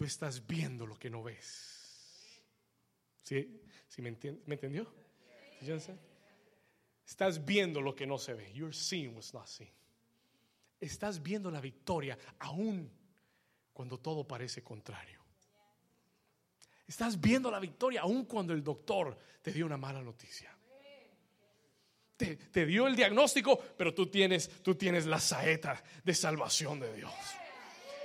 Tú estás viendo lo que no ves. ¿Sí? ¿Sí me, entendió? ¿Sí, Estás viendo lo que no se ve. You're seeing what's not seen. Estás viendo la victoria aún cuando todo parece contrario. Estás viendo la victoria aún cuando el doctor te dio una mala noticia. Te, te, dio el diagnóstico, pero tú tienes, tú tienes la saeta de salvación de Dios.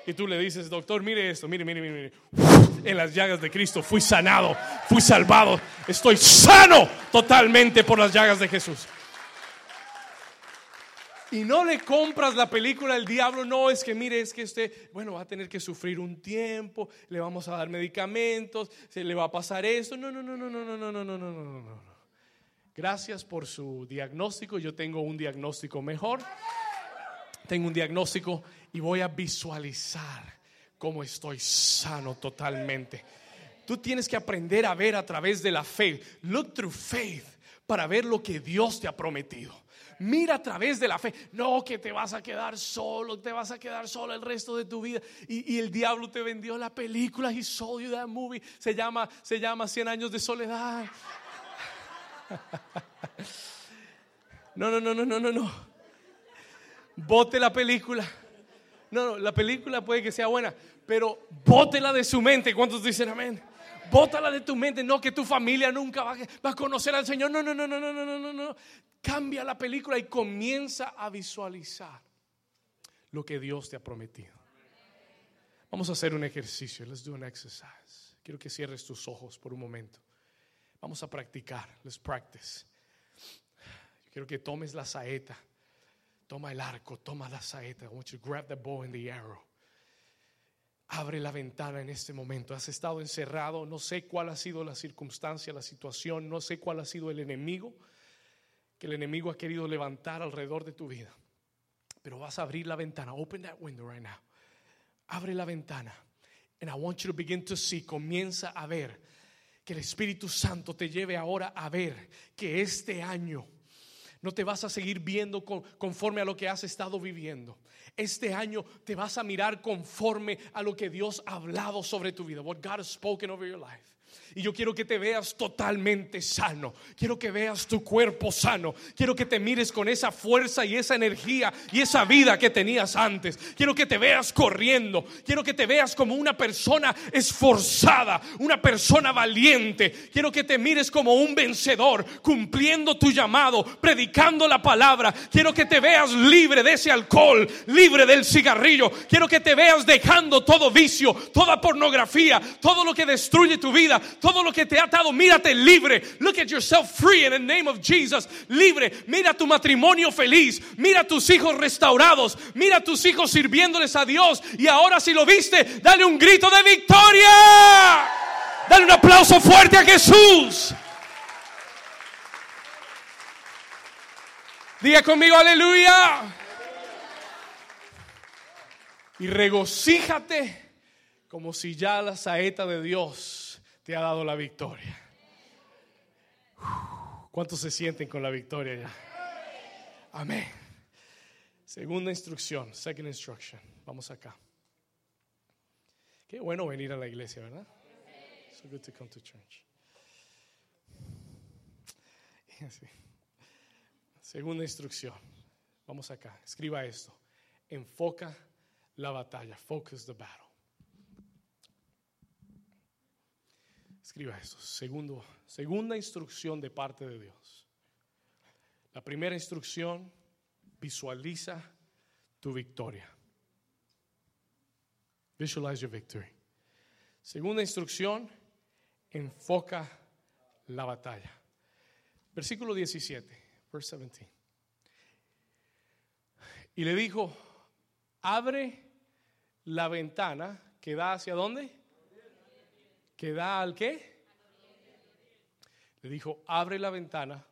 Y tú le dices, doctor, mire esto, mire, mire, mire, mire. En las llagas de Cristo fui sanado, fui salvado, estoy sano totalmente por las llagas de Jesús y no le compras la película al diablo, no, es que mire, es que usted, bueno, va a tener que sufrir un tiempo, le vamos a dar medicamentos, se le va a pasar esto. No, no, no, no, no, no, no, no, no, no, no, no. Gracias por su diagnóstico, yo tengo un diagnóstico mejor. Tengo un diagnóstico y voy a visualizar cómo estoy sano totalmente. Tú tienes que aprender a ver a través de la fe. Look through faith para ver lo que Dios te ha prometido. Mira a través de la fe. No, que te vas a quedar solo, te vas a quedar solo el resto de tu vida. Y, el diablo te vendió la película y sold you that movie. Se llama, se llama 100 años de soledad. No, no, no, no, no, no, no. Bote la película. No, no, la película puede que sea buena, pero bótela de su mente. ¿Cuántos dicen amén? Bótala de tu mente, no que tu familia nunca va, a conocer al Señor. No, no, no, no, no, no, no, no. Cambia la película y comienza a visualizar lo que Dios te ha prometido. Vamos a hacer un ejercicio. Let's do an exercise. Quiero que cierres tus ojos por un momento. Vamos a practicar. Let's practice. Quiero que tomes la saeta. Toma el arco, toma la saeta. I want you to grab the bow and the arrow. Abre la ventana en este momento. Has estado encerrado. No sé cuál ha sido la circunstancia, la situación. No sé cuál ha sido el enemigo que el enemigo ha querido levantar alrededor de tu vida. Pero vas a abrir la ventana. Open that window right now. Abre la ventana. And I want you to begin to see. Comienza a ver. Que el Espíritu Santo te lleve ahora a ver que este año no te vas a seguir viendo conforme a lo que has estado viviendo. Este año te vas a mirar conforme a lo que Dios ha hablado sobre tu vida. What God has spoken over your life. Y yo quiero que te veas totalmente sano. Quiero que veas tu cuerpo sano. Quiero que te mires con esa fuerza y esa energía y esa vida que tenías antes. Quiero que te veas corriendo. Quiero que te veas como una persona esforzada, una persona valiente. Quiero que te mires como un vencedor, cumpliendo tu llamado, predicando la palabra. Quiero que te veas libre de ese alcohol, libre del cigarrillo. Quiero que te veas dejando todo vicio, toda pornografía, todo lo que destruye tu vida todo lo que te ha atado, mírate libre. Look at yourself free in the name of Jesus. Libre. Mira tu matrimonio feliz. Mira tus hijos restaurados. Mira tus hijos sirviéndoles a Dios. Y ahora si lo viste, dale un grito de victoria. Dale un aplauso fuerte a Jesús. Diga conmigo, aleluya. Y regocíjate como si ya la saeta de Dios te ha dado la victoria. ¿Cuántos se sienten con la victoria ya? Amén. Segunda instrucción, second instruction. Vamos acá. Qué bueno venir a la iglesia, ¿verdad? So good to come to church. Segunda instrucción. Vamos acá. Escriba esto. Enfoca la batalla. Focus the battle. Escriba esto. Segundo, segunda instrucción de parte de Dios. La primera instrucción, visualiza tu victoria. Visualize your victory. Segunda instrucción, enfoca la batalla. Versículo 17, verse 17. Y le dijo, abre la ventana que da hacia dónde? Que da al qué? Le dijo, abre la ventana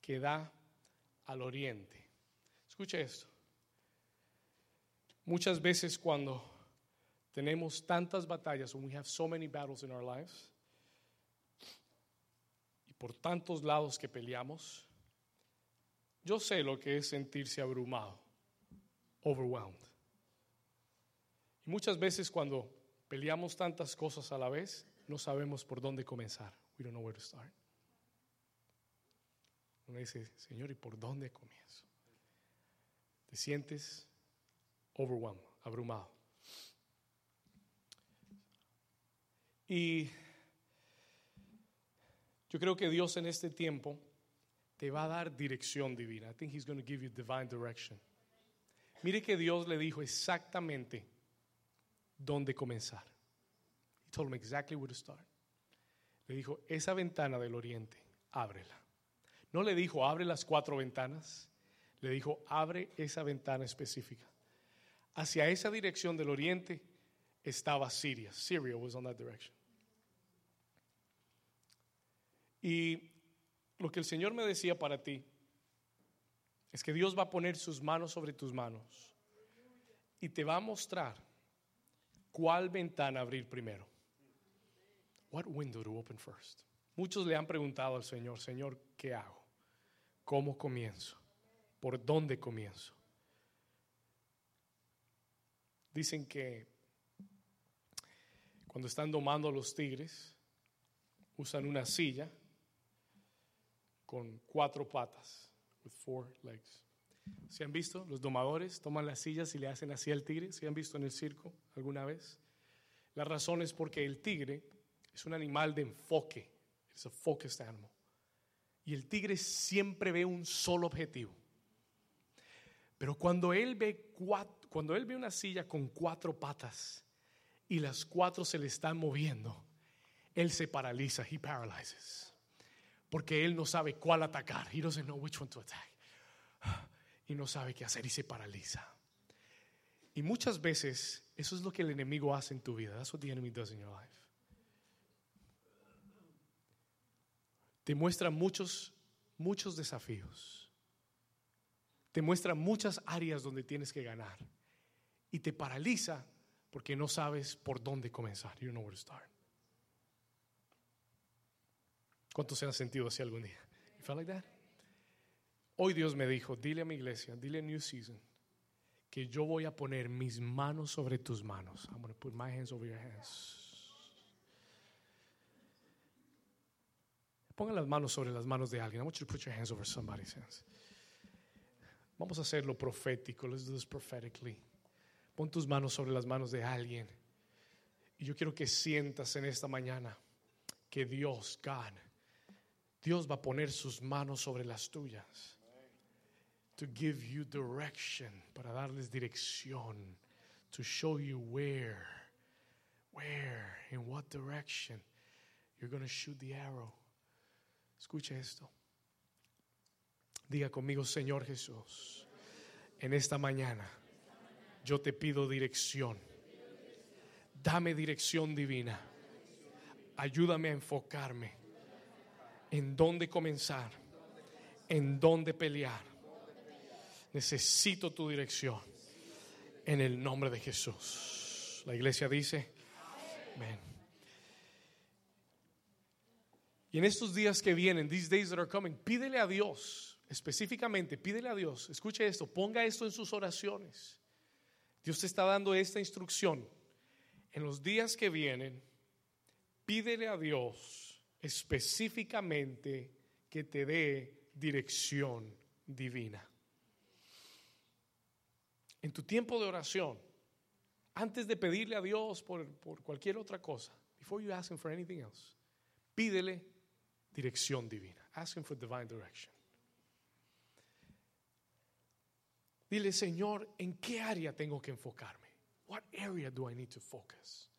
que da al oriente. Escuche esto. Muchas veces cuando tenemos tantas batallas, when we have so many battles in our lives, y por tantos lados que peleamos, yo sé lo que es sentirse abrumado, overwhelmed. Y muchas veces cuando Peleamos tantas cosas a la vez, no sabemos por dónde comenzar. We don't know where to start. Uno dice, Señor, ¿y por dónde comienzo? Te sientes overwhelmed, abrumado. Y yo creo que Dios en este tiempo te va a dar dirección divina. I think He's going to give you divine direction. Mire que Dios le dijo exactamente dónde comenzar. He told him exactly where to start. Le dijo, esa ventana del oriente, ábrela. No le dijo, abre las cuatro ventanas. Le dijo, abre esa ventana específica. Hacia esa dirección del oriente estaba Siria. Syria was on that direction. Y lo que el Señor me decía para ti es que Dios va a poner sus manos sobre tus manos y te va a mostrar ¿Cuál ventana abrir primero? What window to open first? Muchos le han preguntado al Señor, Señor, ¿qué hago? ¿Cómo comienzo? ¿Por dónde comienzo? Dicen que cuando están domando a los tigres, usan una silla con cuatro patas, with four legs. ¿Se han visto? Los domadores toman las sillas y le hacen así al tigre. ¿Se han visto en el circo alguna vez? La razón es porque el tigre es un animal de enfoque. Es a focused animal. Y el tigre siempre ve un solo objetivo. Pero cuando él ve cuando él ve una silla con cuatro patas y las cuatro se le están moviendo, él se paraliza, he paralyzes. Porque él no sabe cuál atacar. He doesn't know which one to attack. Y no sabe qué hacer y se paraliza. Y muchas veces eso es lo que el enemigo hace en tu vida. That's what the enemy does in your life. Te muestra muchos, muchos desafíos. Te muestra muchas áreas donde tienes que ganar. Y te paraliza porque no sabes por dónde comenzar. You know where to start. ¿Cuántos se han sentido así algún día? You felt like that? Hoy Dios me dijo, dile a mi iglesia, dile a New Season, que yo voy a poner mis manos sobre tus manos. I'm going to put my hands over your hands. Pongan las manos sobre las manos de alguien. I want you to put your hands over somebody's hands. Vamos a hacerlo profético. Let's do this prophetically. Pon tus manos sobre las manos de alguien. Y yo quiero que sientas en esta mañana que Dios, God, Dios va a poner sus manos sobre las tuyas. To give you direction, para darles dirección. To show you where, where, in what direction you're going to shoot the arrow. Escuche esto. Diga conmigo, Señor Jesús, en esta mañana yo te pido dirección. Dame dirección divina. Ayúdame a enfocarme en dónde comenzar, en dónde pelear. Necesito tu dirección en el nombre de Jesús. La iglesia dice, amén. Y en estos días que vienen, these days that are coming, pídele a Dios, específicamente, pídele a Dios, escuche esto, ponga esto en sus oraciones. Dios te está dando esta instrucción. En los días que vienen, pídele a Dios específicamente que te dé dirección divina. En tu tiempo de oración, antes de pedirle a Dios por, por cualquier otra cosa, before you ask him for anything else, pídele dirección divina. Ask him for divine direction. Dile, Señor, ¿en qué área tengo que enfocarme? What area do I need to focus?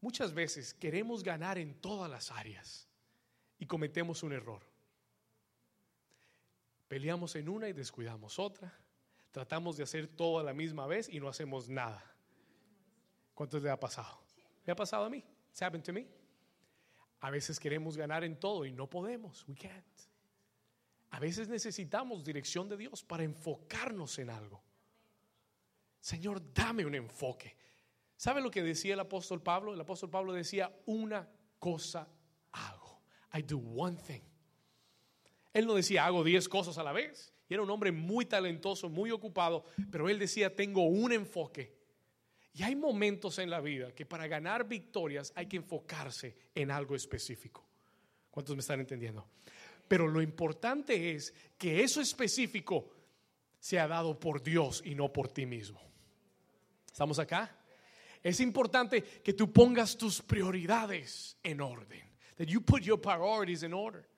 Muchas veces queremos ganar en todas las áreas y cometemos un error. Peleamos en una y descuidamos otra. Tratamos de hacer todo a la misma vez y no hacemos nada. ¿Cuántos le ha pasado? ¿Me ha pasado a mí? It's happened to me. A veces queremos ganar en todo y no podemos. We can't. A veces necesitamos dirección de Dios para enfocarnos en algo. Señor, dame un enfoque. ¿Sabe lo que decía el apóstol Pablo? El apóstol Pablo decía, una cosa hago. I do one thing. Él no decía, hago diez cosas a la vez. Y era un hombre muy talentoso, muy ocupado, pero él decía, tengo un enfoque. Y hay momentos en la vida que para ganar victorias hay que enfocarse en algo específico. ¿Cuántos me están entendiendo? Pero lo importante es que eso específico sea dado por Dios y no por ti mismo. ¿Estamos acá? Es importante que tú pongas tus prioridades en orden. That you put your priorities in order.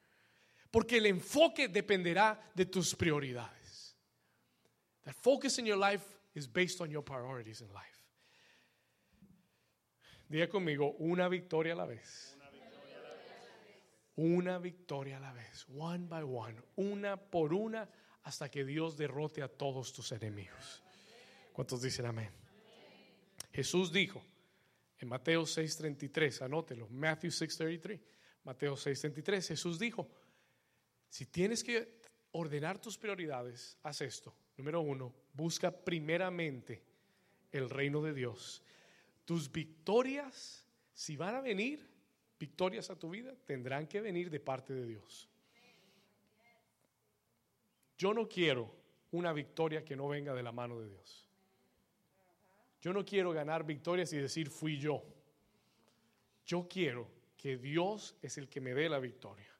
Porque el enfoque dependerá de tus prioridades. That focus in your life is based on your priorities in life. Diga conmigo, una victoria a la vez. Una victoria a la vez. One by one. Una por una hasta que Dios derrote a todos tus enemigos. ¿Cuántos dicen amén? Jesús dijo en Mateo 6:33, anótelo, Matthew 6:33, Mateo 6:33, Jesús dijo, si tienes que ordenar tus prioridades, haz esto. Número uno, busca primeramente el reino de Dios tus victorias, si van a venir victorias a tu vida, tendrán que venir de parte de Dios. Yo no quiero una victoria que no venga de la mano de Dios. Yo no quiero ganar victorias y decir fui yo. Yo quiero que Dios es el que me dé la victoria.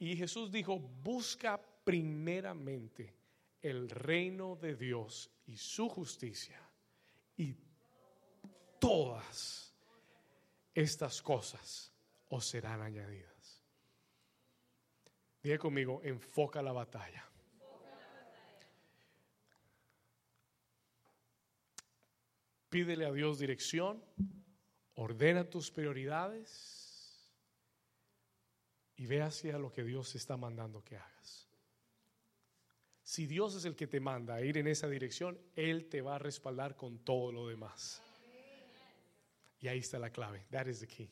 Y Jesús dijo, busca primeramente el reino de Dios y su justicia y todas estas cosas os serán añadidas. Diga conmigo, enfoca la batalla. Pídele a Dios dirección, ordena tus prioridades y ve hacia lo que Dios está mandando que hagas. Si Dios es el que te manda a ir en esa dirección, Él te va a respaldar con todo lo demás. Y ahí está la clave. That is the key.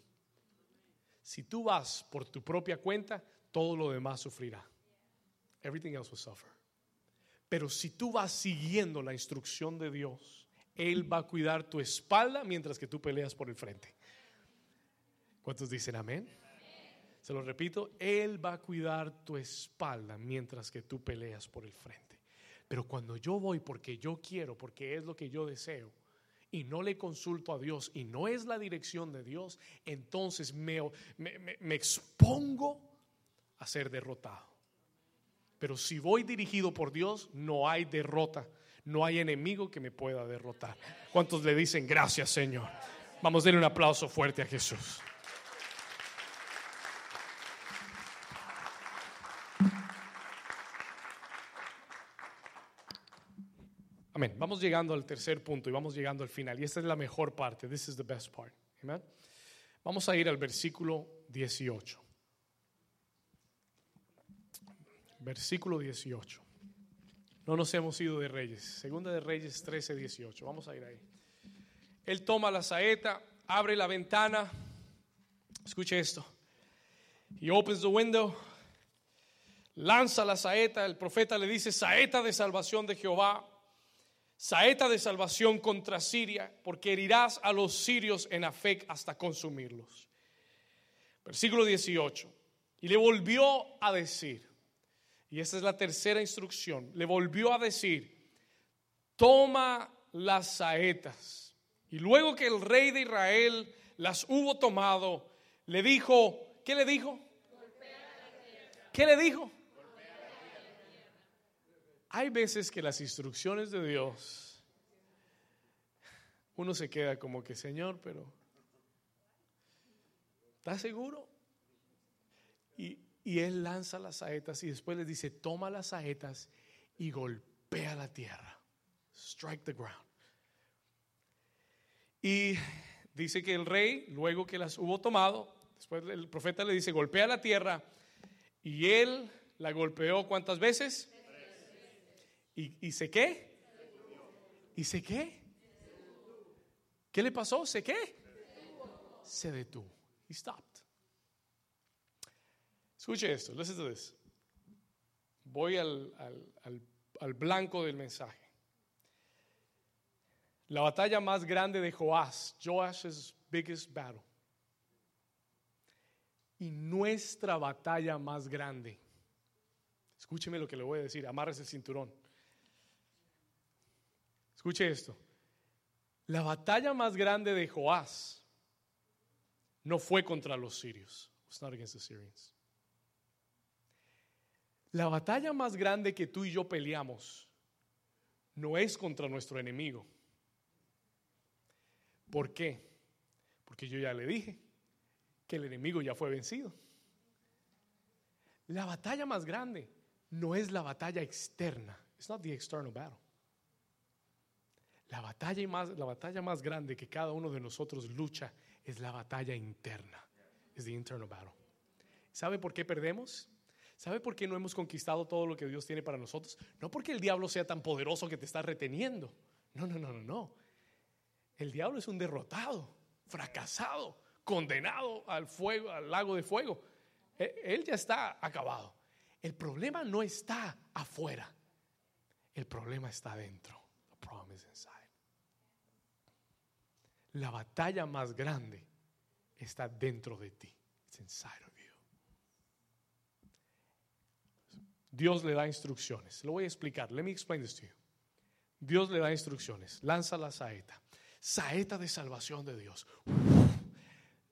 Si tú vas por tu propia cuenta, todo lo demás sufrirá. Everything else will suffer. Pero si tú vas siguiendo la instrucción de Dios, Él va a cuidar tu espalda mientras que tú peleas por el frente. ¿Cuántos dicen amén? Se lo repito, Él va a cuidar tu espalda mientras que tú peleas por el frente. Pero cuando yo voy porque yo quiero, porque es lo que yo deseo, y no le consulto a Dios y no es la dirección de Dios, entonces me, me, expongo a ser derrotado. Pero si voy dirigido por Dios, no hay derrota, no hay enemigo que me pueda derrotar. ¿Cuántos le dicen gracias, Señor? Vamos a darle un aplauso fuerte a Jesús. Vamos llegando al tercer punto y vamos llegando al final. Y esta es la mejor parte. This is the best part. Vamos a ir al versículo 18. Versículo 18. No nos hemos ido de Reyes. Segunda de Reyes 13, 18. Vamos a ir ahí. Él toma la saeta, abre la ventana. Escuche esto. He opens the window. Lanza la saeta. El profeta le dice, saeta de salvación de Jehová saeta de salvación contra Siria, porque herirás a los sirios en Afec hasta consumirlos. Versículo 18. Y le volvió a decir, y esta es la tercera instrucción, le volvió a decir, toma las saetas. Y luego que el rey de Israel las hubo tomado, le dijo, ¿qué le dijo? ¿Qué le dijo? Hay veces que las instrucciones de Dios, uno se queda como que, Señor, pero ¿estás seguro? Y, Él lanza las saetas y después les dice, toma las saetas y golpea la tierra. Strike the ground. Y dice que el rey, luego que las hubo tomado, después el profeta le dice, golpea la tierra. Y él la golpeó cuántas veces? ¿Y, y se qué? ¿Y se qué? ¿Qué le pasó? ¿Se qué? Se detuvo. He stopped. Escuche esto, listen to this. Voy al, al, al, blanco del mensaje. La batalla más grande de Joás, Joash's biggest battle. Y nuestra batalla más grande. Escúcheme lo que le voy a decir, amarres el cinturón. Escuche esto. La batalla más grande de Joás no fue contra los sirios. La batalla más grande que tú y yo peleamos no es contra nuestro enemigo. ¿Por qué? Porque yo ya le dije que el enemigo ya fue vencido. La batalla más grande no es la batalla externa. It's not the external battle. La batalla, más, la batalla más grande que cada uno de nosotros lucha es la batalla interna. Es the internal battle. ¿Sabe por qué perdemos? ¿Sabe por qué no hemos conquistado todo lo que Dios tiene para nosotros? No porque el diablo sea tan poderoso que te está reteniendo. No, no, no, no, no. El diablo es un derrotado, fracasado, condenado al fuego, al lago de fuego. E, él ya está acabado. El problema no está afuera. El problema está adentro. The problem inside la batalla más grande está dentro de ti. inside of you. Dios le da instrucciones. Lo voy a explicar. Let me explain this to you. Dios le da instrucciones. Lanza la saeta. Saeta de salvación de Dios.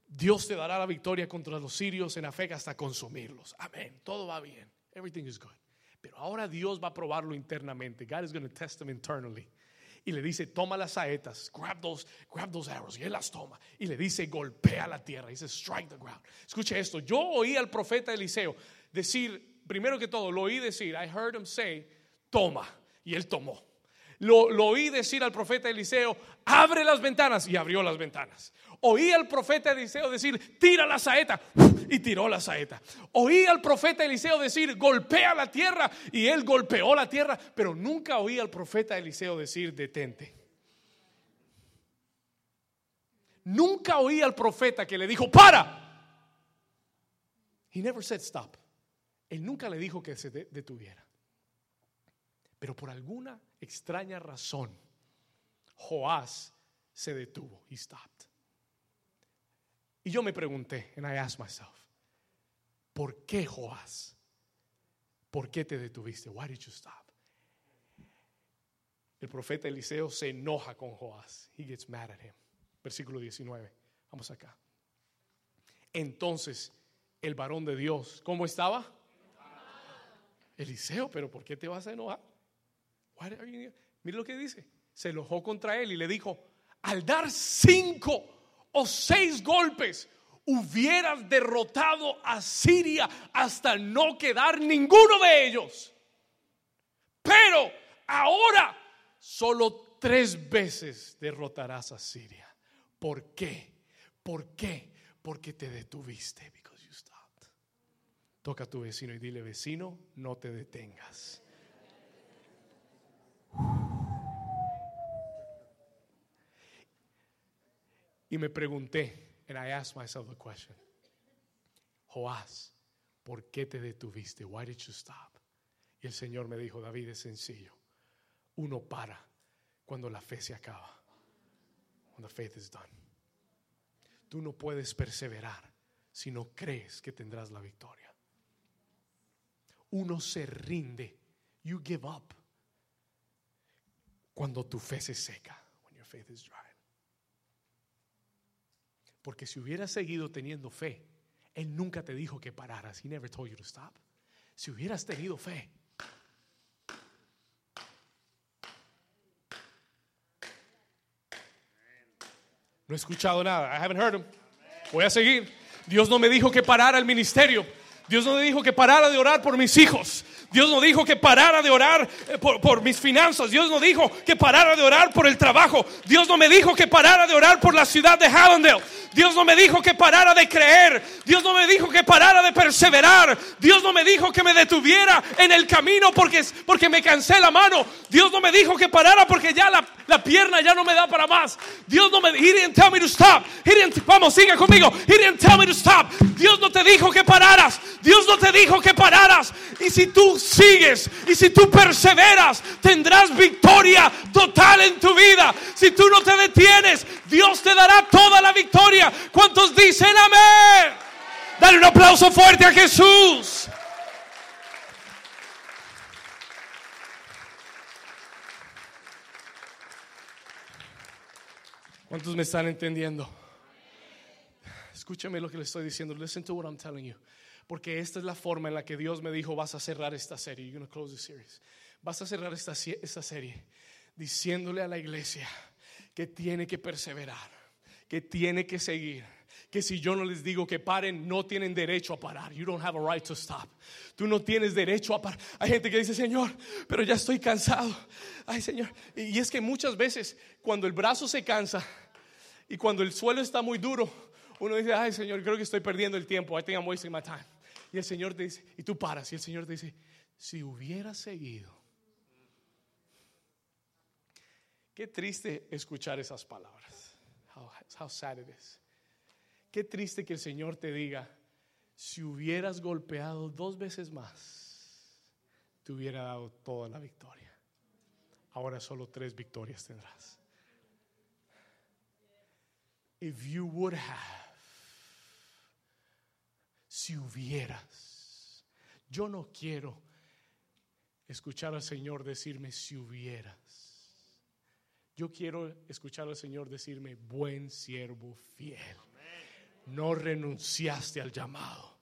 Dios te dará la victoria contra los sirios en Afec hasta consumirlos. Amén. Todo va bien. Everything is good. Pero ahora Dios va a probarlo internamente. God is going to test him internally. Y le dice, toma las saetas, grab those, grab those arrows. Y él las toma. Y le dice, golpea la tierra. Dice, strike the ground. Escuche esto. Yo oí al profeta Eliseo decir, primero que todo, lo oí decir, I heard him say, toma. Y él tomó. Lo, lo, oí decir al profeta Eliseo, abre las ventanas y abrió las ventanas. Oí al profeta Eliseo decir, tira la saeta y tiró la saeta. Oí al profeta Eliseo decir, golpea la tierra y él golpeó la tierra, pero nunca oí al profeta Eliseo decir, detente. Nunca oí al profeta que le dijo, para. He never said stop. Él nunca le dijo que se detuviera. Pero por alguna extraña razón, Joás se detuvo. He stopped. Y yo me pregunté, and I asked myself, ¿por qué Joás? ¿Por qué te detuviste? Why did you stop? El profeta Eliseo se enoja con Joás. He gets mad at him. Versículo 19. Vamos acá. Entonces, el varón de Dios, ¿cómo estaba? Eliseo, pero ¿por qué te vas a enojar? Mire lo que dice. Se enojó contra él y le dijo, al dar cinco o seis golpes, hubieras derrotado a Siria hasta no quedar ninguno de ellos. Pero ahora solo tres veces derrotarás a Siria. ¿Por qué? ¿Por qué? Porque te detuviste. Because you stopped. Toca a tu vecino y dile, vecino, no te detengas. Y me pregunté, and I asked myself the question, Joás, ¿por qué te detuviste? Why did you stop? Y el Señor me dijo, David, es sencillo. Uno para cuando la fe se acaba. When the faith is done. Tú no puedes perseverar si no crees que tendrás la victoria. Uno se rinde. You give up. Cuando tu fe se seca. When your faith is dry. Porque si hubieras seguido teniendo fe, Él nunca te dijo que pararas. He never told you to stop. Si hubieras tenido fe. No he escuchado nada. I haven't heard him. Voy a seguir. Dios no me dijo que parara el ministerio. Dios no me dijo que parara de orar por mis hijos. Dios no dijo que parara de orar eh, por, por, mis finanzas. Dios no dijo que parara de orar por el trabajo. Dios no me dijo que parara de orar por la ciudad de Hallandale. Dios no me dijo que parara de creer. Dios no me dijo que parara de perseverar. Dios no me dijo que me detuviera en el camino porque, porque me cansé la mano. Dios no me dijo que parara porque ya la, la pierna ya no me da para más. Dios no me He didn't tell me to stop. He didn't, vamos, sigue conmigo. He didn't tell me to stop. Dios no te dijo que pararas. Dios no te dijo que pararas. Y si tú sigues y si tú perseveras, tendrás victoria total en tu vida. Si tú no te detienes, Dios te dará toda la victoria. ¿Cuántos dicen amén? Dale un aplauso fuerte a Jesús. ¿Cuántos me están entendiendo? Escúchame lo que le estoy diciendo. Listen to what I'm telling you. Porque esta es la forma en la que Dios me dijo, vas a cerrar esta serie. Vas a cerrar esta, esta serie diciéndole a la iglesia que tiene que perseverar, que tiene que seguir, que si yo no les digo que paren, no tienen derecho a parar. You don't have a right to stop. Tú no tienes derecho a parar. Hay gente que dice, Señor, pero ya estoy cansado. Ay, Señor. Y es que muchas veces cuando el brazo se cansa y cuando el suelo está muy duro, uno dice, ay, Señor, creo que estoy perdiendo el tiempo. I think I'm wasting my time. Y el Señor dice, y tú paras, y el Señor dice, si hubiera seguido. Qué triste escuchar esas palabras. How, sad it is. Qué triste que el Señor te diga, si hubieras golpeado dos veces más, te hubiera dado toda la victoria. Ahora solo tres victorias tendrás. If you would have, si hubieras, yo no quiero escuchar al Señor decirme si hubieras. Yo quiero escuchar al Señor decirme buen siervo fiel no renunciaste al llamado,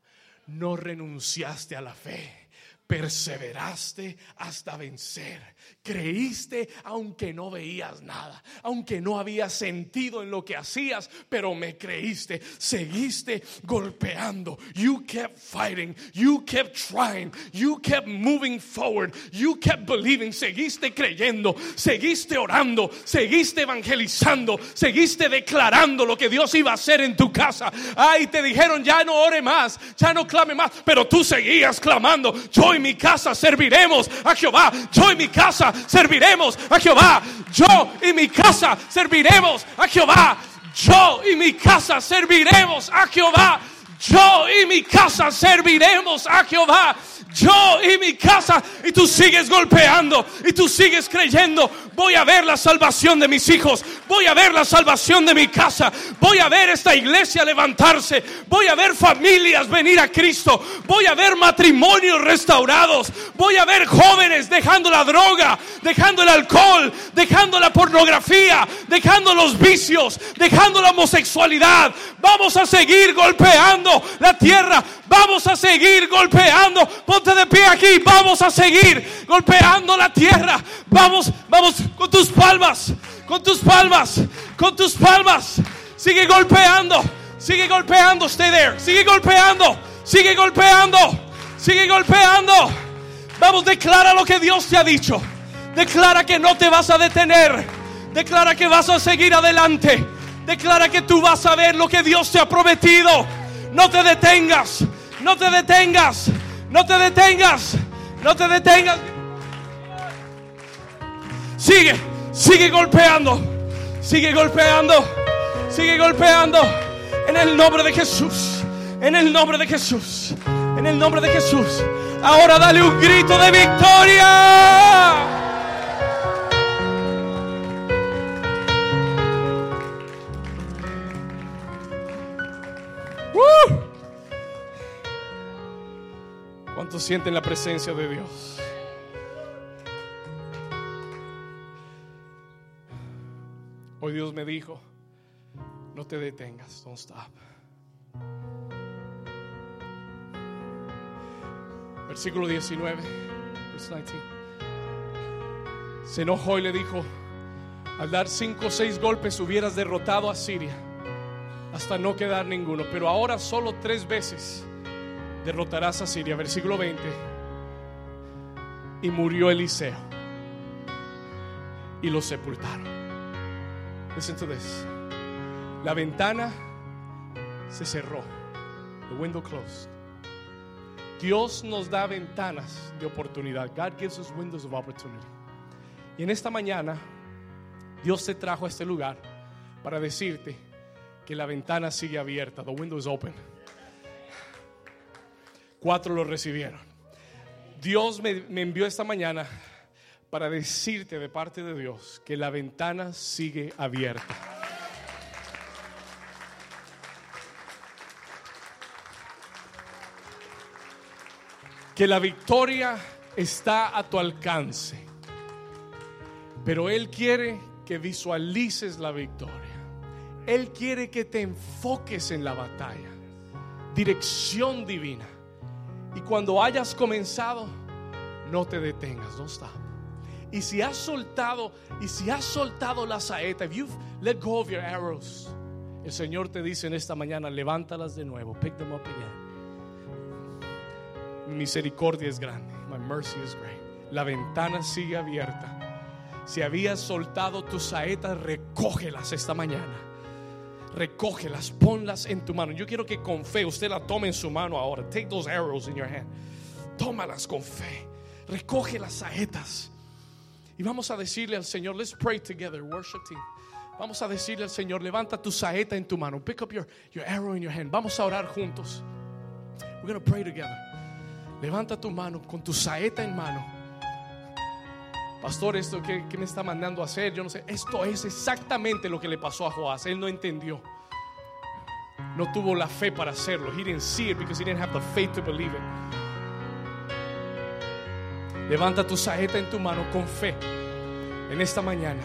no renunciaste a la fe, perseveraste hasta vencer. Creíste aunque no veías nada, aunque no había sentido en lo que hacías, pero me creíste. Seguiste golpeando. You kept fighting. You kept trying. You kept moving forward. You kept believing. Seguiste creyendo. Seguiste orando. Seguiste evangelizando. Seguiste declarando lo que Dios iba a hacer en tu casa. Ay, te dijeron ya no ore más, ya no clame más, pero tú seguías clamando. Y mi casa serviremos a Jehová. Yo y mi casa serviremos a Jehová. Yo y mi casa serviremos a Jehová. Yo y mi casa serviremos a Jehová. Yo y mi casa serviremos a Jehová. Yo y mi casa. Y tú sigues golpeando. Y tú sigues creyendo. Voy a ver la salvación de mis hijos. Voy a ver la salvación de mi casa. Voy a ver esta iglesia levantarse. Voy a ver familias venir a Cristo. Voy a ver matrimonios restaurados. Voy a ver jóvenes dejando la droga, dejando el alcohol, dejando la pornografía, dejando los vicios, dejando la homosexualidad. Vamos a seguir golpeando la tierra. Vamos a seguir golpeando. Ponte de pie aquí. Vamos a seguir golpeando la tierra. Vamos, vamos con tus palmas. Con tus palmas. Con tus palmas. Sigue golpeando. Sigue golpeando. Stay there. Sigue golpeando. Sigue golpeando. Sigue golpeando. Vamos, declara lo que Dios te ha dicho. Declara que no te vas a detener. Declara que vas a seguir adelante. Declara que tú vas a ver lo que Dios te ha prometido. No te detengas. No te detengas. No te detengas. No te detengas. Sigue. Sigue golpeando. Sigue golpeando. Sigue golpeando. En el nombre de Jesús. En el nombre de Jesús. En el nombre de Jesús. Ahora dale un grito de victoria. ¡Uh! ¿Cuántos sienten la presencia de Dios? Hoy Dios me dijo, no te detengas, don't stop. Versículo 19, verse 19. Se enojó y le dijo, al dar cinco o seis golpes hubieras derrotado a Siria hasta no quedar ninguno, pero ahora solo tres veces derrotarás a Siria. Versículo 20. Y murió Eliseo y lo sepultaron. Listen to this. La ventana se cerró. The window closed. Dios nos da ventanas de oportunidad. God gives us windows of opportunity. Y en esta mañana, Dios te trajo a este lugar para decirte que la ventana sigue abierta. The window is open. Cuatro lo recibieron. Dios me, me envió esta mañana para decirte de parte de Dios que la ventana sigue abierta. Que la victoria está a tu alcance. Pero Él quiere que visualices la victoria. Él quiere que te enfoques en la batalla. Dirección divina. Y cuando hayas comenzado, no te detengas, no stop. Y si has soltado, y si has soltado la saeta, if you've let go of your arrows, el Señor te dice en esta mañana, levántalas de nuevo, pick them up again. Mi misericordia es grande, my mercy is great. La ventana sigue abierta. Si habías soltado tus saetas, recógelas esta mañana. Recógelas, ponlas en tu mano. Yo quiero que con fe usted la tome en su mano ahora. Take those arrows in your hand. Tómalas con fe. Recoge las saetas. Y vamos a decirle al Señor, let's pray together, worship team. Vamos a decirle al Señor, levanta tu saeta en tu mano. Pick up your, your arrow in your hand. Vamos a orar juntos. We're going to pray together. Levanta tu mano con tu saeta en mano. Pastor, esto que me está mandando a hacer, yo no sé. Esto es exactamente lo que le pasó a Joás. Él no entendió. No tuvo la fe para hacerlo. He didn't see it because he didn't have the faith to believe it. Levanta tu saeta en tu mano con fe en esta mañana.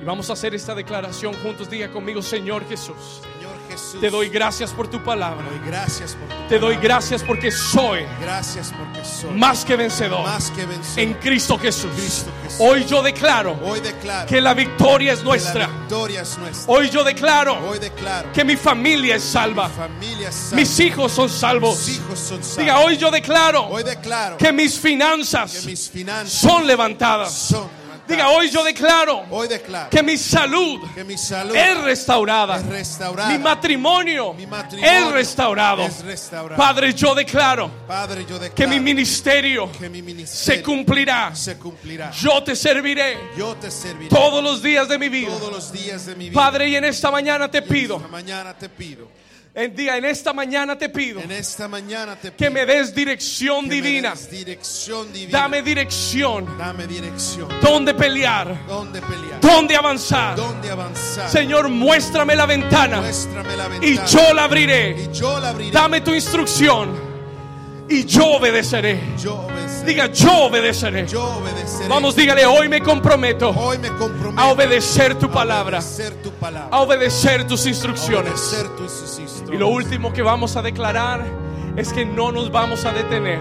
Y vamos a hacer esta declaración juntos. Diga conmigo, Señor Jesús. Jesús. Te doy gracias por tu Te palabra. doy gracias por tu Te doy gracias porque soy Gracias porque soy más que vencedor más que vencedor. en Cristo Jesús. Cristo Jesús. Hoy yo declaro Hoy declaro que la victoria es nuestra. la victoria es nuestra. Hoy yo declaro Hoy declaro que mi familia es salva. mi familia es salva. Mis hijos son Mis salvos. hijos son salvos. Diga, hoy yo declaro Hoy declaro que mis que finanzas mis finanzas son levantadas. son levantadas. Diga, hoy yo declaro Hoy declaro que mi salud que mi salud es restaurada. es restaurada. Mi matrimonio Mi matrimonio es restaurado. es restaurado. Padre, yo declaro Padre, yo declaro que mi ministerio que mi se ministerio cumplirá. se cumplirá. Yo te serviré Yo te serviré todos los días de mi vida. todos los días de mi vida. Padre, y en esta mañana te pido, Esta mañana te pido, en, día, en esta mañana te pido en esta mañana te que pido me des dirección que me divina. des dirección divina. Dame dirección. Dame dirección. Dónde pelear. ¿Dónde pelear? Dónde avanzar. ¿Dónde avanzar? Señor, muéstrame la ventana Muéstrame la ventana. y yo la abriré. Y yo la abriré. Dame tu instrucción y yo obedeceré. Yo obedeceré. Diga, yo obedeceré. Yo obedeceré. Vamos, dígale, hoy me comprometo Hoy me comprometo a obedecer tu palabra, A obedecer tu palabra. a obedecer tus instrucciones. obedecer tus instrucciones. Y lo último que vamos a declarar es que no nos vamos a detener.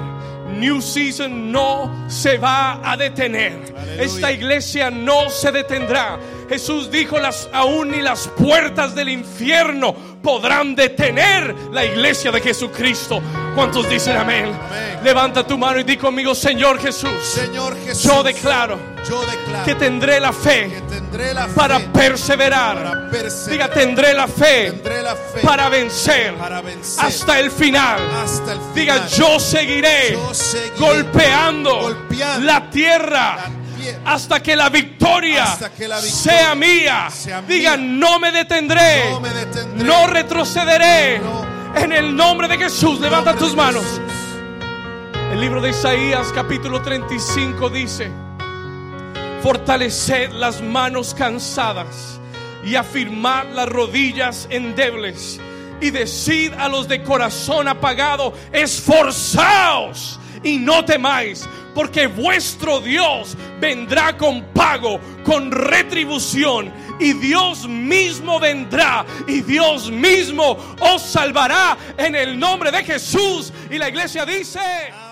New Season no se va a detener. Aleluya. Esta iglesia no se detendrá. Jesús dijo, las, aún ni las puertas del infierno podrán detener la iglesia de Jesucristo. ¿Cuántos dicen amén? Amén. Levanta tu mano y di conmigo, Señor Jesús, Señor Jesús. yo declaro Yo declaro que tendré la que fe tendré la para perseverar. para perseverar. Diga, tendré la fe Tendré la fe para vencer para vencer hasta el final. hasta el final. Diga, yo seguiré, Yo seguiré golpeando, golpeando la tierra la hasta que la victoria, hasta que la victoria sea mía. sea Diga, no me detendré, No me detendré. no retrocederé. No. En el nombre de Jesús, levanta tus manos. El libro de Isaías capítulo 35 dice, fortaleced las manos cansadas y afirmad las rodillas endebles y decid a los de corazón apagado, esforzaos y no temáis, porque vuestro Dios vendrá con pago, con retribución, y Dios mismo vendrá, y Dios mismo os salvará en el nombre de Jesús. Y la iglesia dice...